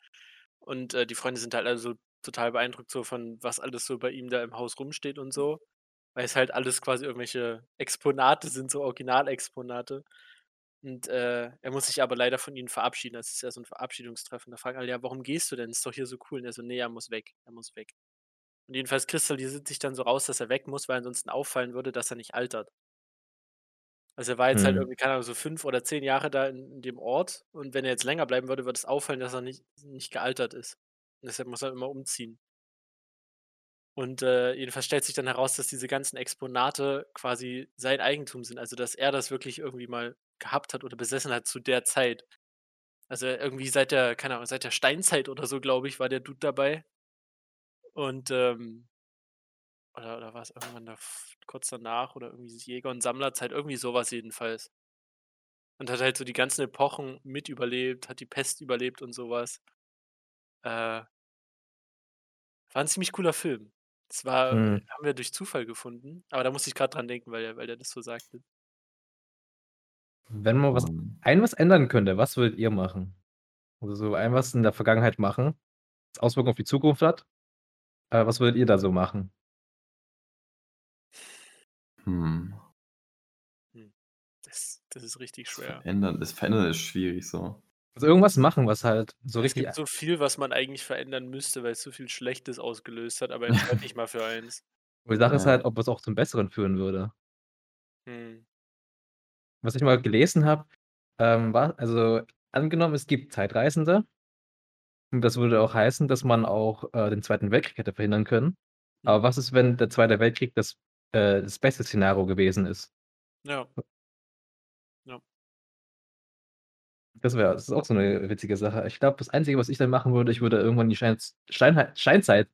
Und, äh, die Freunde sind halt alle so total beeindruckt so von was alles so bei ihm da im Haus rumsteht und so, weil es halt alles quasi irgendwelche Exponate sind, so Originalexponate. Und, äh, er muss sich aber leider von ihnen verabschieden. Das ist ja so 'n Verabschiedungstreffen. Da fragen alle: „Ja, warum gehst du denn? Ist doch hier so cool.“ Und er so: „Ne, er muss weg. Er muss weg.“ Und jedenfalls kristallisiert sich dann so raus, dass er weg muss, weil ansonsten auffallen würde, dass er nicht altert. Also, er war jetzt halt Mhm. irgendwie, keine Ahnung, so 5 oder 10 Jahre da in in dem Ort und wenn er jetzt länger bleiben würde, würde es auffallen, dass er nicht nicht gealtert ist. Und deshalb muss er immer umziehen. Und, äh, jedenfalls stellt sich dann heraus, dass diese ganzen Exponate quasi sein Eigentum sind, also, dass er das wirklich irgendwie mal gehabt hat oder besessen hat zu der Zeit. Also, irgendwie seit der keine Ahnung, seit der Steinzeit oder so, glaube ich, war der Dude dabei. Und, ähm oder oder war's irgendwann dav kurz danach oder irgendwie Jäger und Sammlerzeit, irgendwie so was jedenfalls. Und hat halt so die ganzen Epochen mit überlebt, hat die Pest überlebt und so was. Äh war 'n ziemlich cooler Film. Das war Mhm. haben wir durch Zufall gefunden, aber da musste ich grad dran denken, weil er weil er das so sagte. Wenn man was Mhm. ein was ändern könnte, was würdet ihr machen? Also, so ein was in der Vergangenheit machen, das Auswirkungen auf die Zukunft hat. Äh, was würdet ihr da so machen? Hm. Hm. Das das ist richtig Das schwer. Verändern das Verändern ist schwierig so. Also, irgendwas machen, was halt so Es richtig gibt a so viel, was man eigentlich verändern müsste, weil's so viel Schlechtes ausgelöst hat, aber entscheide dich mal für eins. Aber die Sache ist Ja. halt, ob es auch zum Besseren führen würde. Mhm. Was ich mal gelesen habe, ähm, war also, angenommen, es gibt Zeitreisende und das würde auch heißen, dass man auch, äh, den Zweiten Weltkrieg hätte verhindern können. Mhm. Aber was ist, wenn der Zweite Weltkrieg das äh, das beste Szenario gewesen ist? Ja. Das wäre das ist auch so 'ne witzige Sache. Ich glaube, das Einzige, was ich dann machen würde, ich würde irgendwann in die Scheinz Steinhei Steinzeit,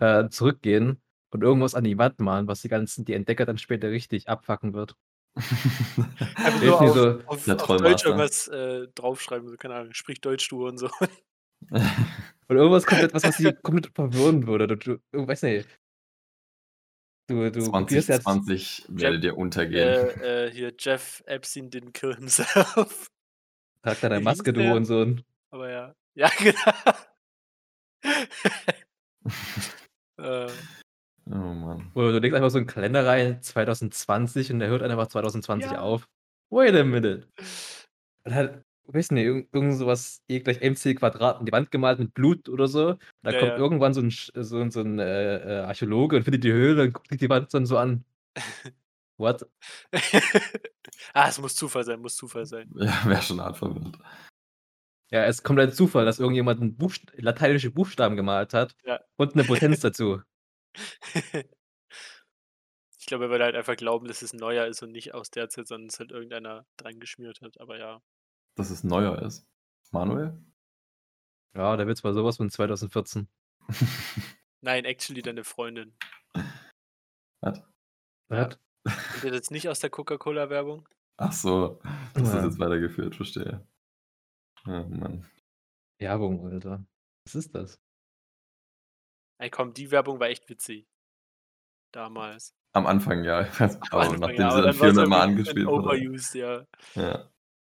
äh, zurückgehen und irgendwas an die Wand malen, was die ganzen die Entdecker dann später richtig abfucken wird. Einfach nur auf so auf auf Deutsch irgendwas, äh, draufschreiben, so, keine Ahnung, sprich Deutsch, du und so. Oder irgendwas komplett was, was sie komplett verwirren würde. Du du du weiß nicht. Du du probierst jetzt 2020 Jeff werdet ihr untergehen. äh, äh, hier Jeff Epstein didn't kill himself. Trag deine Wie hieß Maske, du der? Hurensohn. Aber ja. Ja, genau. Äh. Oh Mann. Oder du legst einfach so 'n Kalender rein, 2020 und der hört einfach 2020 Ja. auf. Wait a minute. Und halt, weiß nicht, irgend irgend so was E = mc² an die Wand gemalt mit Blut oder so. Da Ja, kommt ja. irgendwann so 'n Sch so 'n so 'n, äh, äh, Archäologe und findet die Höhle und guckt sich die Wand dann so an. What? Ah, es muss Zufall sein, muss Zufall sein. Ja, wäre schon hart verwirrt. Ja, es ist komplett Zufall, dass irgendjemand 'n Buchst lateinische Buchstaben gemalt hat Ja. und 'ne Potenz dazu. Ich glaube, er würde halt einfach glauben, dass es neuer ist und nicht aus der Zeit, sondern es halt irgendeiner dran geschmiert hat, aber ja. Dass es neuer ist. Manuel? Ja, der Witz war so was von 2014. Nein, actually deine Freundin. Was? Was? Kennt ihr das nicht aus der Coca-Cola-Werbung? Ach so, das ist Ja. jetzt weitergeführt, verstehe. Oh Mann. Werbung, Alter. Was ist das? Ey, komm, die Werbung war echt witzig. Damals. Am Anfang ja, ich weiß, Am aber Anfang, nachdem ja, sie dann dann war's 400 Mal irgendwie angespielt wurde. overused, ja. Ja.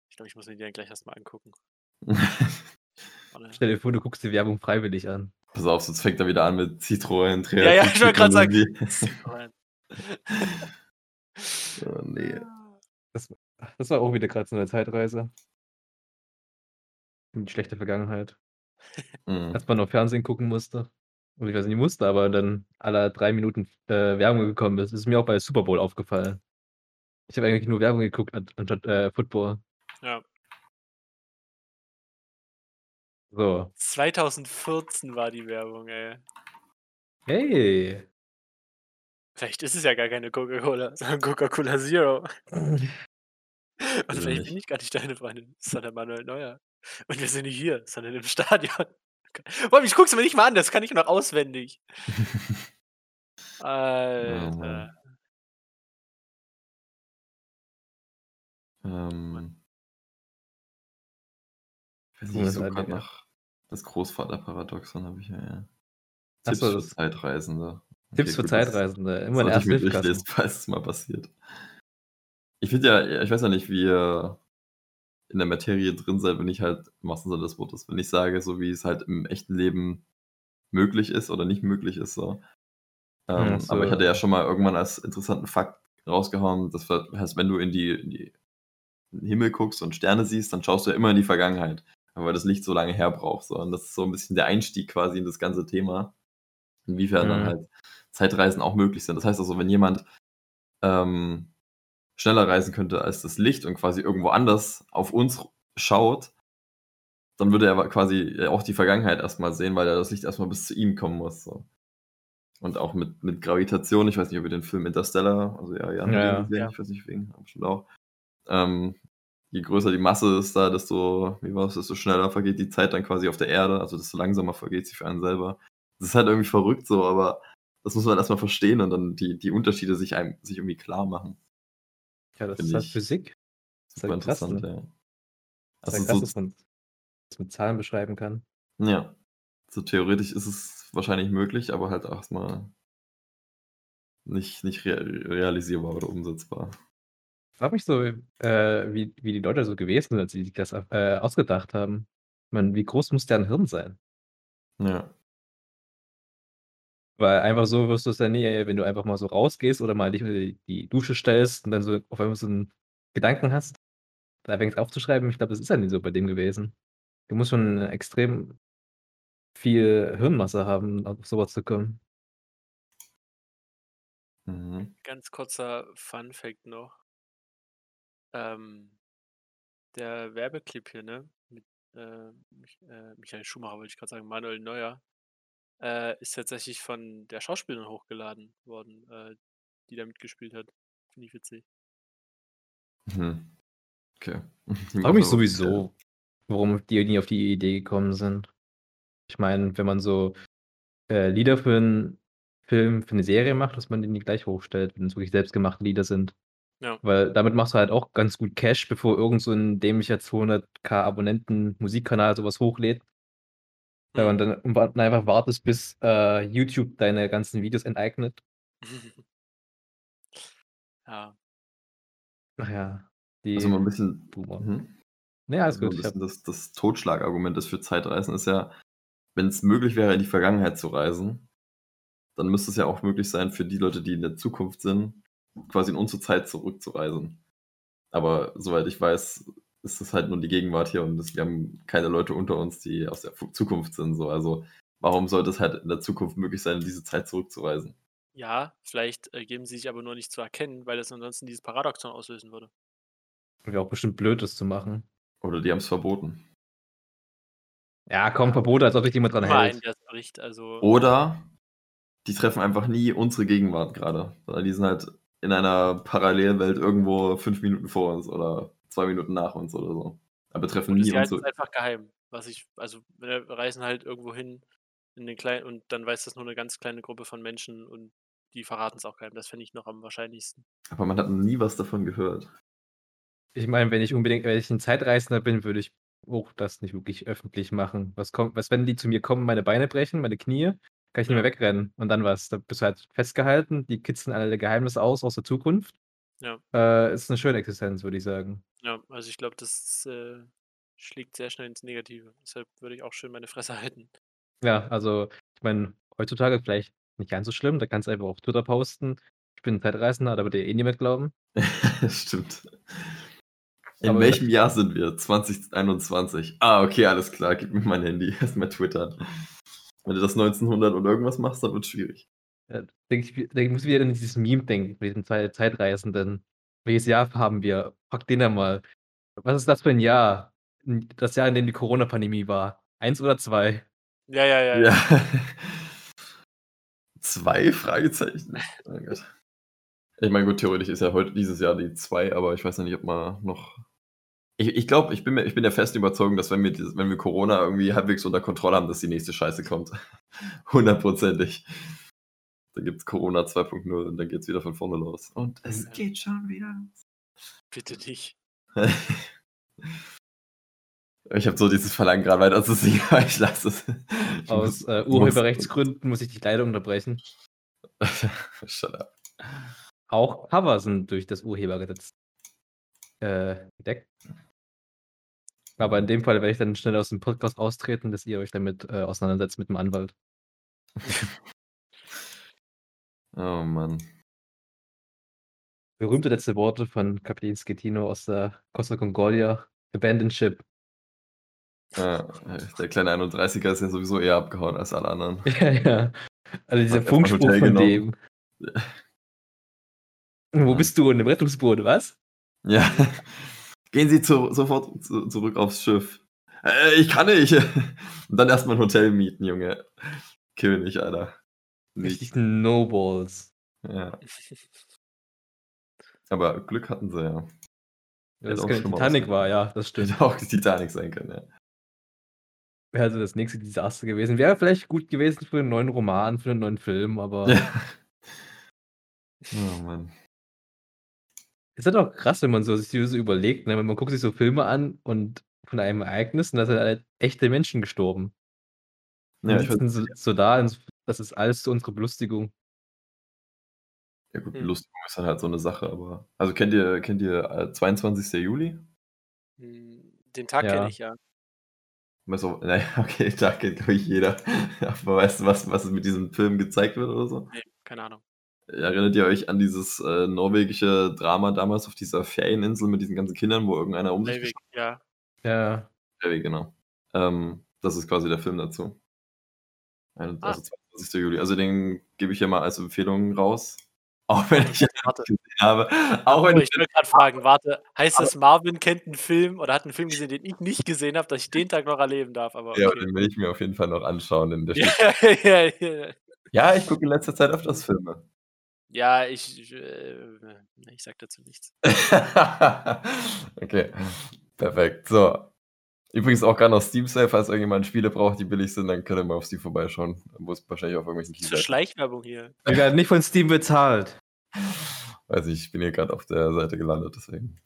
Ich glaube, ich muss mir die dann gleich erst mal angucken. Stell dir vor, du guckst die Werbung freiwillig an. Pass auf, sonst fängt er wieder an mit Citroën, Ja, ja, ich wollte grad sagen. Kreativtechnologie. Oh, nee. Ach, das war auch wieder grad so 'ne Zeitreise. In die schlechte Vergangenheit. Mhm. Als man noch Fernsehen gucken musste. Oder ich weiß nicht, musste, aber dann alle 3 Minuten äh, Werbung gekommen ist. Das ist mir auch bei Super Bowl aufgefallen. Ich habe eigentlich nur Werbung geguckt an anstatt, äh, Football. Ja. So. 2014 war die Werbung, ey. Hey. Vielleicht ist es ja gar keine Coca-Cola, sondern Coca-Cola Zero. Und Wieso vielleicht nicht? bin ich gar nicht deine Freundin, sondern Manuel Neuer. Und wir sind nicht hier, sondern im Stadion. Allem, ich guck's mir nicht mal an, das kann ich noch auswendig. Alter. Ähm. Ich suche grad ja. nach das Großvaterparadoxon habe ich ja, ja. Ach Tipps so, für das Zeitreisende. Tipps für gut, das Zeitreisende, immer ich mir Erste-Hilfe-Kasten. durchlesen, falls es mal passiert. Ich finde ja ich weiß ja nicht, wie ihr in der Materie drin seid, wenn ich halt im wahrsten Sinne des Wortes, wenn ich sage, so wie es halt im echten Leben möglich ist oder nicht möglich ist, so. Ähm, so. aber ich hatte ja schon mal irgendwann als interessanten Fakt rausgehauen, das heißt, wenn du in die in die in den Himmel guckst und Sterne siehst, dann schaust du ja immer in die Vergangenheit, weil das Licht so lange her braucht, so. Und das ist so 'n bisschen der Einstieg quasi in das ganze Thema, inwiefern dann Mhm. halt Zeitreisen auch möglich sind. Das heißt also, wenn jemand, ähm, schneller reisen könnte als das Licht und quasi irgendwo anders auf uns schaut, dann würde er aber quasi, auch die Vergangenheit erst mal sehen, weil ja das Licht erst mal bis zu ihm kommen muss, so. Und auch mit mit Gravitation, ich weiß nicht, ob ihr den Film Interstellar also ja, Jan Ja, den ja. gesehen, Ja. ich weiß nicht wegen, aber bestimmt auch. Ähm, je größer die Masse ist da, desto wie war's, desto schneller vergeht die Zeit dann quasi auf der Erde, also desto langsamer vergeht sie für einen selber. Das ist halt irgendwie verrückt so, aber das muss man erst mal verstehen und dann die die Unterschiede sich einem sich irgendwie klar machen. Ja, das ist Finde halt Physik. Das ist super halt krass, interessant, ne? ja. Das ist Also halt krass, so dass man das mit Zahlen beschreiben kann. Ja. So theoretisch ist es wahrscheinlich möglich, aber halt erst mal nicht nicht rea realisierbar oder umsetzbar. Ich frage mich so, äh, wie wie die Leute so gewesen sind, als sie sich das, äh, ausgedacht haben. Ich meine, wie groß muss deren Hirn sein? Ja. Weil einfach so wirst du es ja nie, wenn du einfach mal so rausgehst oder mal dich unter die die Dusche stellst und dann so auf einmal so 'n Gedanken hast, da fängst aufzuschreiben. Ich glaube, das ist ja nie so bei dem gewesen. Du musst schon extrem viel Hirnmasse haben, auf so was zu kommen. Mhm. Ganz kurzer Fun-Fact noch. Ähm, der Werbeclip hier, ne, mit, äh, äh, Michael Schumacher wollte ich grad sagen, Manuel Neuer, äh, ist tatsächlich von der Schauspielerin hochgeladen worden, äh, die da mitgespielt hat. Finde ich witzig. Mhm. Okay. Ich frage mich sowieso, warum die nie auf die Idee gekommen sind. Ich meine, wenn man so, äh, Lieder für 'n Film, für 'ne Serie macht, dass man die nie gleich hochstellt, wenn es wirklich selbstgemachte Lieder sind. Ja. Weil damit machst du halt auch ganz gut Cash, bevor irgend so 'n dämlicher 200.000 Abonnenten Musikkanal so was hochlädt. Ja, Mhm. und dann und einfach wartest, bis, äh, YouTube deine ganzen Videos enteignet. Ja. Ach ja, die Also mal 'n bisschen Boomer. mhm. Ne, alles Also gut, ein bisschen das das Totschlagargument ist für Zeitreisen ist ja, wenn's möglich wäre, in die Vergangenheit zu reisen, dann müsste es ja auch möglich sein für die Leute, die in der Zukunft sind, quasi in unsere Zeit zurückzureisen. Aber soweit ich weiß, ist das halt nur die Gegenwart hier und das wir haben keine Leute unter uns, die aus der Zukunft sind so. Also, warum sollte es halt in der Zukunft möglich sein, in diese Zeit zurückzureisen? Ja, vielleicht äh, geben sie sich aber nur nicht zu erkennen, weil das ansonsten dieses Paradoxon auslösen würde. Wäre auch bestimmt blöd, das zu machen. Oder die haben es verboten. Ja, komm, Verbote, als ob sich jemand dran Immer hält. der es bricht. Also, Oder die treffen einfach nie unsere Gegenwart gerade. Sondern die sind halt in einer Parallelwelt irgendwo fünf Minuten vor uns oder zwei Minuten nach uns oder so. Aber treffen oder nie sie halten es unsere. einfach geheim. Was ich, also wir reisen halt irgendwo hin in den kleinen und dann weiß das nur eine ganz kleine Gruppe von Menschen und die verraten es auch geheim. Das fände ich noch am wahrscheinlichsten. Aber man hat nie was davon gehört. Ich meine, wenn ich unbedingt, wenn ich ein Zeitreisender bin, würde ich auch das nicht wirklich öffentlich machen. Was kommt, was, wenn die zu mir kommen, meine Beine brechen, meine Knie, kann ich nicht Ja. mehr wegrennen. Und dann was? Da bist du halt festgehalten, die kitzeln alle Geheimnisse aus aus der Zukunft. Ja. Äh, ist eine schöne Existenz, würde ich sagen. Ja, also ich glaube, das äh, schlägt sehr schnell ins Negative. Deshalb würde ich auch schön meine Fresse halten. Ja, also, ich meine, heutzutage vielleicht nicht ganz so schlimm, da kannst du einfach auf Twitter posten. Ich bin ein Zeitreisender, da wird dir eh niemand glauben. Stimmt. In Aber- welchem Jahr sind wir? 2021. Ah, okay, alles klar. Gib mir mein Handy. Erstmal twittern. Wenn du das 1900 und irgendwas machst, dann wird es schwierig. Ja, denk ich, denk, ich muss wieder an dieses Meme denken, mit diesem Zeit Zeitreisenden. Welches Jahr haben wir? Frag den ja mal. Was ist das für ein Jahr? Das Jahr, in dem die Corona-Pandemie war. Eins oder zwei? Ja, ja, ja. ja. Ja. Zwei Fragezeichen. Oh Gott. Ich meine, gut, theoretisch ist ja heute dieses Jahr die zwei, aber ich weiß ja nicht, ob man noch. Ich, ich glaube, ich bin, mir- ich bin der festen Überzeugung, dass wenn wir, dieses- wenn wir Corona irgendwie halbwegs unter Kontrolle haben, dass die nächste Scheiße kommt. Hundertprozentig. Da gibt es Corona 2.0 und dann geht es wieder von vorne los. Und es Ja. geht schon wieder Bitte nicht. los. ich habe so dieses Verlangen gerade weiter zu singen, aber ich lasse es. Ich Aus muss- äh, muss- Urheberrechtsgründen muss ich dich leider unterbrechen. Shut up. Auch Cover sind durch das Urhebergesetz äh, gedeckt. Aber in dem Fall werde ich dann schnell aus dem Podcast austreten, dass ihr euch damit äh, auseinandersetzt mit dem Anwalt. Oh Mann. Berühmte letzte Worte von Kapitän Schettino aus der Costa Concordia. Abandoned Ship. Ja, der kleine 31er ist ja sowieso eher abgehauen als alle anderen. Ja, ja. Also dieser er Funkspruch von genommen. dem. Wo Ja. bist du? In dem Rettungsboot, was? Ja. Gehen Sie zu, sofort zu, zurück aufs Schiff. Äh, ich kann nicht. Und dann erstmal ein Hotel mieten, Junge. König, Alter. Richtig No-Balls. Ja. Aber Glück hatten sie ja. Ja, das keine Titanic war, ja, das stimmt. Hätte auch die Titanic sein können, ja. Wäre also das nächste Desaster gewesen. Wäre vielleicht gut gewesen für einen neuen Roman, für einen neuen Film, aber ja. Oh Mann. es ist halt auch krass, wenn man so sich so überlegt, ne? wenn man guckt sich so Filme an und von einem Ereignis und da sind halt echte Menschen gestorben. Ja, Die ich so, so da und das ist alles zu unserer Belustigung. ja gut, Hm. Belustigung ist dann halt so eine Sache, aber. Also kennt ihr, kennt ihr äh, 22. Juli? Hm, Den Tag Ja. kenne ich ja. Weißt du, naja, okay, da kennt, glaube ich, jeder. Aber weißt du, was, was mit diesem Film gezeigt wird oder so? Nee, keine Ahnung. Erinnert ihr euch an dieses äh, norwegische Drama damals auf dieser Ferieninsel mit diesen ganzen Kindern, wo irgendeiner um sich ja. Ja, Breivik, genau. Ähm, das ist quasi der Film dazu. Ein- Ah. Also 22. Juli. Also den gebe ich hier mal als Empfehlung raus. Auch wenn ich Warte. gesehen habe. Auch wenn ich ich wollte gerade fragen, warte, heißt das, Marvin kennt einen Film oder hat einen Film gesehen, den ich nicht gesehen habe, dass ich den Tag noch erleben darf? Aber ja, okay. den will ich mir auf jeden Fall noch anschauen. Ja, ja, ja. ja, ich gucke in letzter Zeit öfters Filme. ja, ich, ich, äh, ich sag dazu nichts. okay, perfekt. So. Übrigens auch gerade noch Steam Sale, falls irgendjemand Spiele braucht, die billig sind, dann könnt ihr mal auf Steam vorbeischauen. Wo es wahrscheinlich auf irgendwelchen Zur Keyseiten. Schleichwerbung hier. wir werden nicht von Steam bezahlt. Weiß nicht, ich bin hier gerade auf der Seite gelandet, deswegen.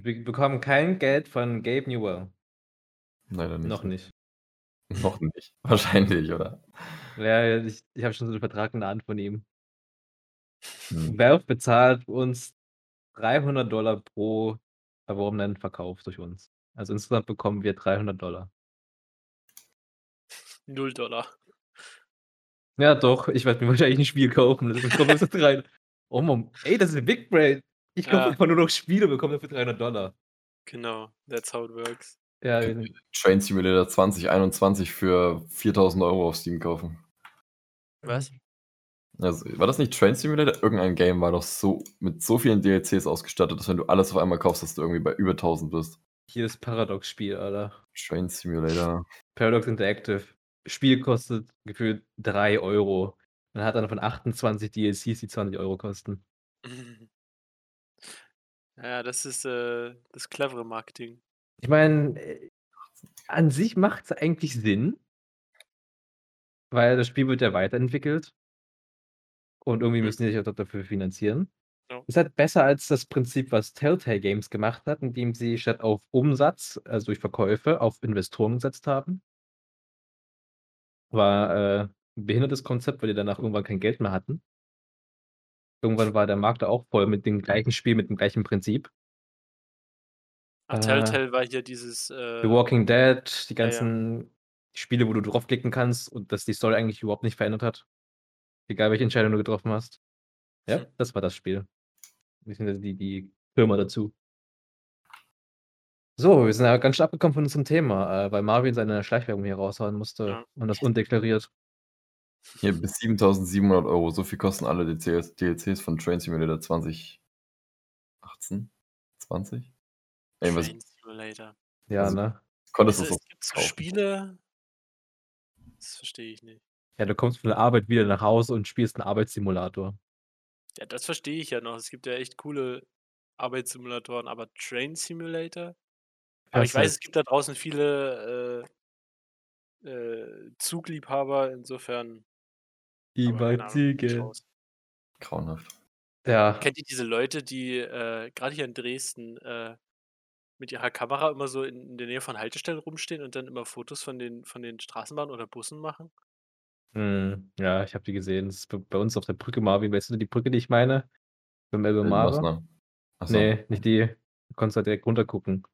Wir bekommen kein Geld von Gabe Newell. Leider nicht. Noch nicht. Noch nicht. Wahrscheinlich, oder? Ja, ich, ich habe schon so einen Vertrag in der Hand von ihm. Hm. Valve bezahlt uns 300 Dollar pro erworbenen Verkauf durch uns. Also insgesamt bekommen wir 300 Dollar. Null Dollar. Ja, doch, ich werde mir wahrscheinlich ein Spiel kaufen. Das so drei. Oh Mann, ey, das ist ein Big Brain. Ich kaufe Ja. einfach nur noch Spiele und bekomme dafür 300 Dollar. Genau, that's how it works. Ja, Train Simulator 2021 für 4000 Euro auf Steam kaufen. Was? Also, war das nicht Train Simulator? Irgendein Game war doch so mit so vielen DLCs ausgestattet, dass wenn du alles auf einmal kaufst, dass du irgendwie bei über 1000 bist. Hier das Paradox-Spiel, Alter. Train Simulator. Paradox Interactive. Spiel kostet gefühlt 3 Euro. Man hat dann von 28 DLCs, die 20 Euro kosten. Ja, das ist äh, das clevere Marketing. Ich meine, äh, an sich macht es eigentlich Sinn, weil das Spiel wird ja weiterentwickelt. Und irgendwie Mhm. müssen die sich auch dafür finanzieren. Ja. Ist halt besser als das Prinzip, was Telltale Games gemacht hat, indem sie statt auf Umsatz, also durch Verkäufe, auf Investoren gesetzt haben. War äh, ein behindertes Konzept, weil die danach irgendwann kein Geld mehr hatten. Irgendwann war der Markt da auch voll mit dem gleichen Spiel, mit dem gleichen Prinzip. Ach, Äh, Telltale war hier dieses. The Äh, Walking Dead, die ja, ja. ganzen Spiele, wo du draufklicken kannst und das die Story eigentlich überhaupt nicht verändert hat. Egal welche Entscheidung du getroffen hast. Ja, Hm. das war das Spiel. Beziehungsweise die, die Firma dazu. So, wir sind ja ganz schön abgekommen von unserem Thema, äh, weil Marvin seine Schleichwerbung hier raushauen musste Ja. und das undeklariert. Hier bis 7700 Euro. So viel kosten alle DLCs, DLCs von Train Simulator 2018? 20? Irgendwas. Train Simulator. Ja, Also, ne? Konntest du Es, gibt so? Spiele. Das verstehe ich nicht. Ja, du kommst von der Arbeit wieder nach Hause und spielst einen Arbeitssimulator. Ja, das verstehe ich ja noch. Es gibt ja echt coole Arbeitssimulatoren, aber Train Simulator? Aber ich weiß, es gibt da draußen viele äh, äh, Zugliebhaber, insofern. raus. Grauenhaft. Ja, Kennt ihr diese Leute, die äh, gerade hier in Dresden äh, mit ihrer Kamera immer so in, in der Nähe von Haltestellen rumstehen und dann immer Fotos von den, von den Straßenbahnen oder Bussen machen? Hm, ja, ich habe die gesehen. Das ist bei uns auf der Brücke, Marvin. Weißt du die Brücke, die ich meine? Beim Elbe Irgendwas, Mare? ne? Achso. Nee, nicht die. Du konntest da direkt runtergucken.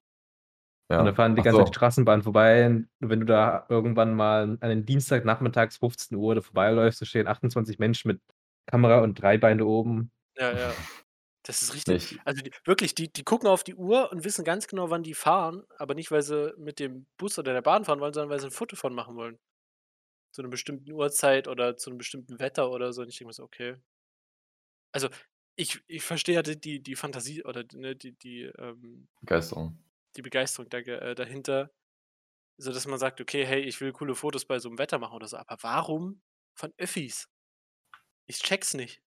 Und da Ja. fahren die Ach ganze Zeit die so. Straßenbahn vorbei. Und wenn du da irgendwann mal an einem Dienstag nachmittags 15 Uhr da vorbeiläufst, da stehen 28 Menschen mit Kamera und drei Beine oben. Ja, ja. Das ist richtig. Nicht. Also die, wirklich, die, die gucken auf die Uhr und wissen ganz genau, wann die fahren, aber nicht, weil sie mit dem Bus oder der Bahn fahren wollen, sondern weil sie ein Foto von machen wollen. Zu einer bestimmten Uhrzeit oder zu einem bestimmten Wetter oder so. Und ich denke mir so, okay. Also, ich, ich verstehe ja die, die, Fantasie oder ne, die, die, ähm, Begeisterung. die Begeisterung da, äh, dahinter, so dass man sagt, okay, hey, ich will coole Fotos bei so einem Wetter machen oder so. Aber warum von Öffis? Ich check's nicht.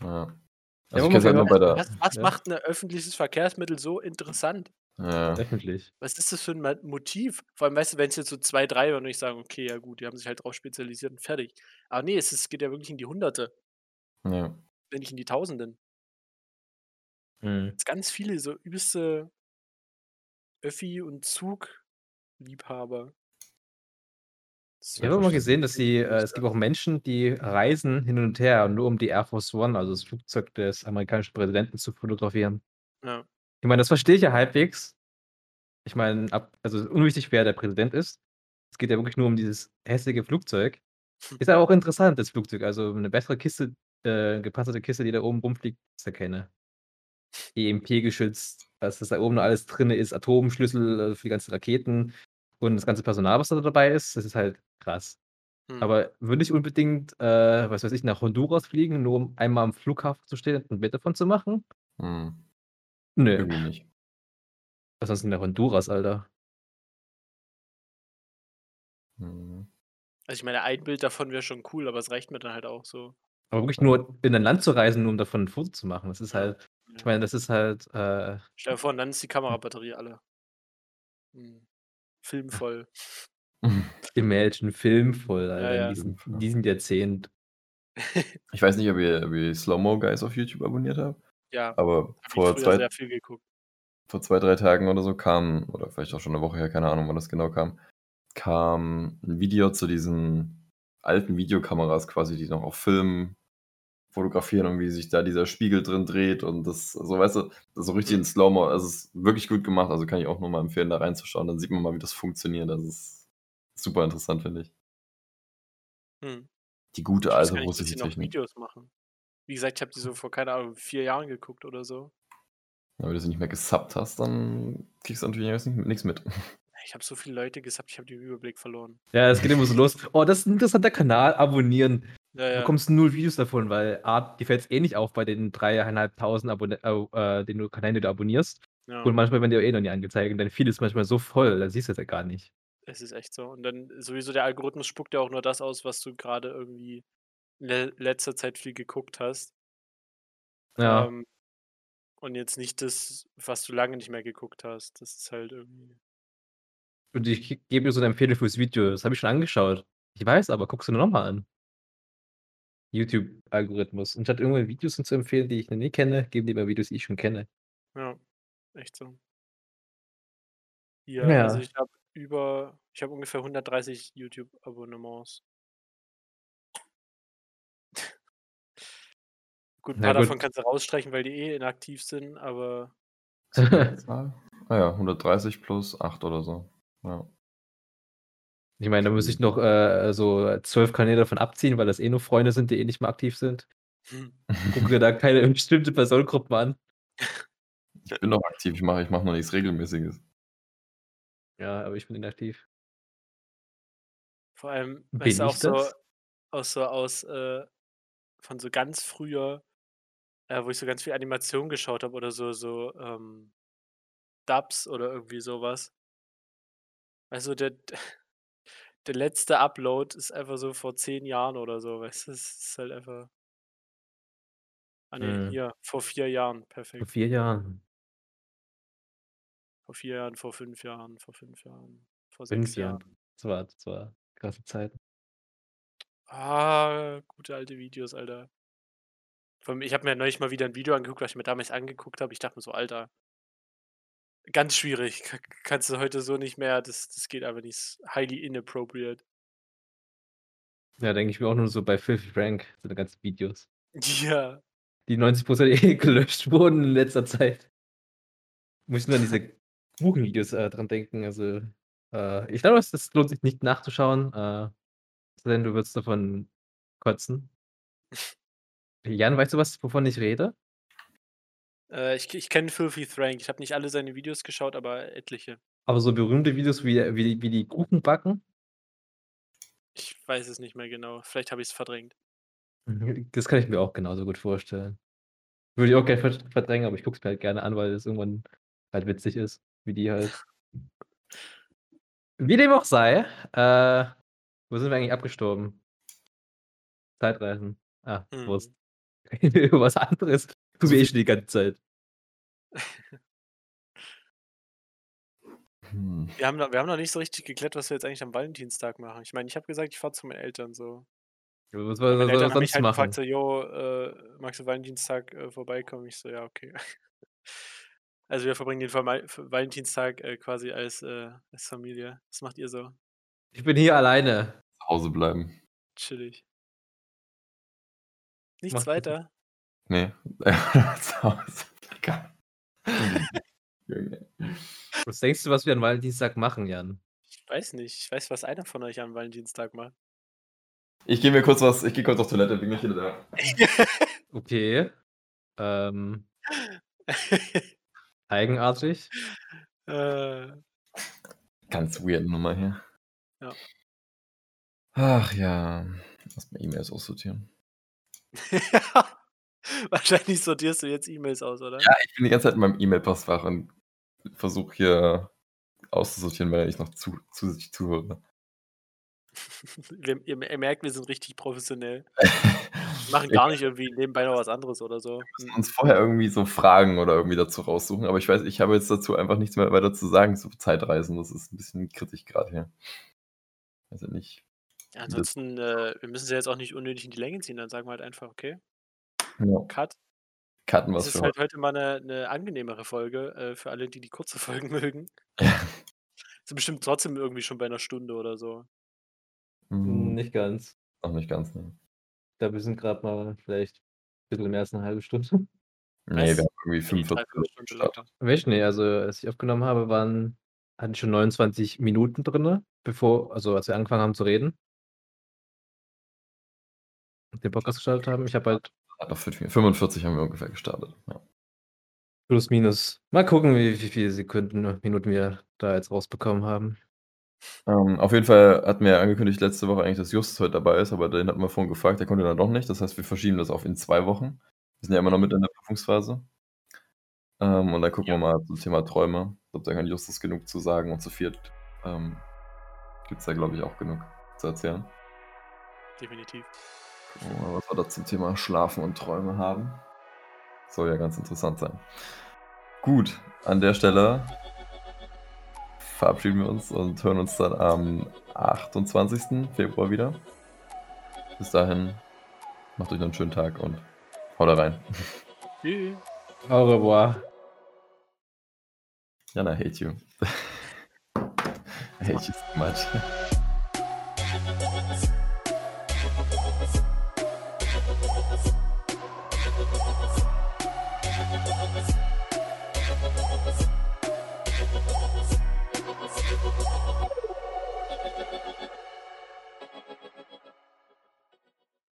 Ja. Ja, Also man ich es halt ja nur bei Was, der. was, was Ja. macht ein öffentliches Verkehrsmittel so interessant? Ja. Öffentlich. Was ist das für ein Motiv? Vor allem, weißt du, wenn es jetzt so zwei, drei und ich sagen, okay, ja gut, die haben sich halt drauf spezialisiert und fertig. Aber nee, es ist, geht ja wirklich in die Hunderte, ja. wenn nicht in die Tausenden. Hm. Es ganz viele so übelste Öffi- und Zugliebhaber. Ich habe auch mal verstehe. gesehen, dass sie, äh, es gibt auch Menschen, die reisen hin und her, nur um die Air Force One, also das Flugzeug des amerikanischen Präsidenten, zu fotografieren. Ja. Ich meine, das verstehe ich ja halbwegs. Ich meine, ab, also unwichtig, wer der Präsident ist. Es geht ja wirklich nur um dieses hässliche Flugzeug. Ist aber auch interessant, das Flugzeug. Also eine bessere Kiste, äh, gepanzerte Kiste, die da oben rumfliegt, ist ja keine. EMP geschützt, dass das da oben alles drin ist, Atomschlüssel äh, für die ganzen Raketen und das ganze Personal, was da dabei ist, das ist halt krass. Hm. Aber würde ich unbedingt, äh, was weiß ich, nach Honduras fliegen, nur um einmal am Flughafen zu stehen und ein Bild davon zu machen? Hm. Nö. Irgendwie nicht. Was sonst nach Honduras, Alter? Hm. Also ich meine, ein Bild davon wäre schon cool, aber es reicht mir dann halt auch so. Aber wirklich nur in ein Land zu reisen, nur um davon ein Foto zu machen, das ist Ja. halt, ich Ja. meine, das ist halt, äh, Stell dir vor, und dann ist die Kamerabatterie alle. Hm. Film voll. Imagine Film voll, Ja, Alter, ja. in, diesem, in diesem Jahrzehnt. Ich weiß nicht, ob ihr, ob ihr Slow-Mo Guys auf YouTube abonniert habt, Ja, aber vor zwei, sehr viel geguckt. vor zwei, drei Tagen oder so kam, oder vielleicht auch schon eine Woche her, keine Ahnung, wann das genau kam, kam ein Video zu diesen alten Videokameras quasi, die noch auf Film fotografieren und wie sich da dieser Spiegel drin dreht und das, so weißt du, so richtig in Hm. Slow-Mo, also es ist wirklich gut gemacht, also kann ich auch nur mal empfehlen, da reinzuschauen, dann sieht man mal, wie das funktioniert, das ist super interessant, finde ich. Hm. Die gute alte russische noch Technik. Videos machen. Wie gesagt, ich habe die so vor, keine Ahnung, vier Jahren geguckt oder so. Ja, wenn du sie nicht mehr gesubbt hast, dann kriegst du natürlich nichts mit. Ich habe so viele Leute gesappt, ich habe den Überblick verloren. Ja, es geht immer so los. Oh, das ist ein interessanter Kanal, abonnieren. Ja, Du ja. bekommst null Videos davon, weil A, dir fällt's eh nicht auf bei den 3.500 Abonne äh, den du Kanälen, die du abonnierst. Ja. Und manchmal werden dir eh noch nie angezeigt und dein Feed ist manchmal so voll, da siehst du das ja gar nicht. Es ist echt so. Und dann sowieso der Algorithmus spuckt ja auch nur das aus, was du gerade irgendwie le letzter Zeit viel geguckt hast. Ja. Ähm, und jetzt nicht das, was du lange nicht mehr geguckt hast. Das ist halt irgendwie Und ich gebe dir so 'ne Empfehlung fürs Video. Das habe ich schon angeschaut. Ich weiß, aber guck's dir noch mal an. YouTube-Algorithmus. Anstatt irgendwelche Videos zu empfehlen, die ich noch nie kenne, geben die mir Videos, die ich schon kenne. Ja, echt so. Ja, also Ja. ich habe über ich habe ungefähr 130 YouTube-Abonnements. Gut, 'n Na paar davon gut. kannst du rausstreichen, weil die eh inaktiv sind, aber Was war die Zahl? Ah ja, 130 plus 8 oder so. Ja. Ich meine, da müsste ich noch, äh, so 12 Kanäle davon abziehen, weil das eh nur Freunde sind, die eh nicht mehr aktiv sind. Gucke dir da keine bestimmte Personengruppen an. Ich bin noch aktiv, ich mache ich mache noch nichts Regelmäßiges. Ja, aber ich bin inaktiv. Vor allem, Bin weißt du, auch so aus so aus, äh von so ganz früher, äh, wo ich so ganz viel Animation geschaut habe oder so so, ähm, Dubs oder irgendwie so was. Also, der der letzte Upload ist einfach so vor 10 Jahren oder so, weißt du? Es ist halt einfach Ah ne, Mhm. hier, vor 4 Jahren, Vor perfekt. 4 Jahren. Vor 4 Jahren, vor 5 Jahren, vor 5 Jahren, vor 5 6 Jahren. Jahren. Das war das war krasse Zeit. Ah, gute alte Videos, Alter. Ich habe mir neulich mal wieder 'n Video angeguckt, was ich mir damals angeguckt habe. Ich dachte mir so: „Alter“ ganz schwierig. Ka kannst du heute so nicht mehr das das geht einfach nicht. Highly inappropriate. Ja, denke ich mir auch nur so bei Filthy Frank, seine ganzen Videos. Ja. Die 90% eh gelöscht wurden in letzter Zeit. Muss ich nur an diese Kuchenvideos, äh, dran denken. Also, äh, ich glaube, das lohnt sich nicht nachzuschauen, äh, es denn, du würdest davon kotzen. Jan, weißt du was, wovon ich rede? Äh, ich ich kenne Filthy Frank. Ich habe nicht alle seine Videos geschaut, aber etliche. Aber so berühmte Videos, wie wie die wie die Kuchen backen? Ich weiß es nicht mehr genau. Vielleicht habe ich's verdrängt. Mhm, das kann ich mir auch genauso gut vorstellen. Würde ich auch gerne verd verdrängen, aber ich gucke es mir halt gerne an, weil es irgendwann halt witzig ist, wie die halt Wie dem auch sei, äh, wo sind wir eigentlich abgestorben? Zeitreisen. Ah, Mhm. Wurst. Was anderes tun wir eh schon die ganze Zeit. Hm. Wir haben noch wir haben noch nicht so richtig geklärt, was wir jetzt eigentlich am Valentinstag machen. Ich meine, ich habe gesagt, ich fahre zu meinen Eltern so. Ja, was soll er haben mich sonst halt machen? gefragt so: „Jo, äh, magst du Valentinstag, äh, vorbeikommen?“ Ich so: „Ja, okay.“ Also, wir verbringen den Valentinstag, äh, quasi als, äh als Familie. Was macht ihr so? Ich bin hier alleine. Zu Hause bleiben. Chillig. Nichts Macht weiter? Ne, zu Hause. Egal. Was denkst du, was wir an Valentinstag machen, Jan? Ich weiß nicht. Ich weiß, was einer von euch am Valentinstag macht. Ich gehe mir kurz was ich gehe kurz auf Toilette, bin gleich wieder da. Okay. Ähm eigenartig. Äh. Ganz weirde Nummer hier. Ja. Ach ja, erst mal E-Mails aussortieren. Wahrscheinlich sortierst du jetzt E-Mails aus, oder? Ja, ich bin die ganze Zeit in meinem E-Mail-Postfach und versuche hier auszusortieren, weil ich noch zu zusätzlich zuhöre. Ihr ihr merkt, wir sind richtig professionell. Wir machen gar nicht irgendwie nebenbei noch was anderes oder so. Wir müssen Mhm. uns vorher irgendwie so Fragen oder irgendwie dazu raussuchen, aber ich weiß ich habe jetzt dazu einfach nichts mehr weiter zu sagen zu Zeitreisen. Das ist 'n bisschen kritisch grad hier. Weiß ja nicht. Ja, das ansonsten, äh, wir müssen sie jetzt auch nicht unnötig in die Länge ziehen. Dann sagen wir halt einfach: „Okay, Ja. Cut.“ Cutten Es wir's ist für halt heute. mal 'ne 'ne angenehmere Folge, äh, für alle, die die kurze Folgen mögen. Sind bestimmt trotzdem irgendwie schon bei 'ner Stunde oder so. Hm. Nicht ganz. Noch nicht ganz, ne. Ich glaube, wir sind grad mal vielleicht bisschen mehr als 'ne 1/2 Stunde. Ne, wir Was? haben irgendwie Ne, 45 3/4 Minuten Stunde gestartet. locker. Welche? Ne, also, als ich aufgenommen habe, waren hatte ich schon 29 Minuten drinne, bevor also, als wir angefangen haben zu reden. Den Podcast gestartet haben. Ich habe halt Aber 5 Mi 45 haben wir ungefähr gestartet, ja. Plus, minus. Mal gucken, wie wie viele Sekunden Minuten wir da jetzt rausbekommen haben. Ähm, auf jeden Fall hatten wir ja angekündigt letzte Woche eigentlich, dass Justus heute dabei ist, aber den hatten wir vorhin gefragt, der konnte dann doch nicht. Das heißt, wir verschieben das auf in zwei Wochen. Wir sind ja immer noch mit in der Prüfungsphase. Ähm, und dann gucken Ja. wir mal zum Thema Träume. Ich glaube, da kann Justus genug zu sagen und zu viert ähm, gibt es da, glaube ich, auch genug zu erzählen. Definitiv. Was wir da zum Thema Schlafen und Träume haben. Soll ja ganz interessant sein. Gut, an der Stelle verabschieden wir uns und hören uns dann am 28. Februar wieder. Bis dahin, macht euch noch einen schönen Tag und haut da rein. Tschüss. Au revoir. Jana, I hate you. I hate you so much.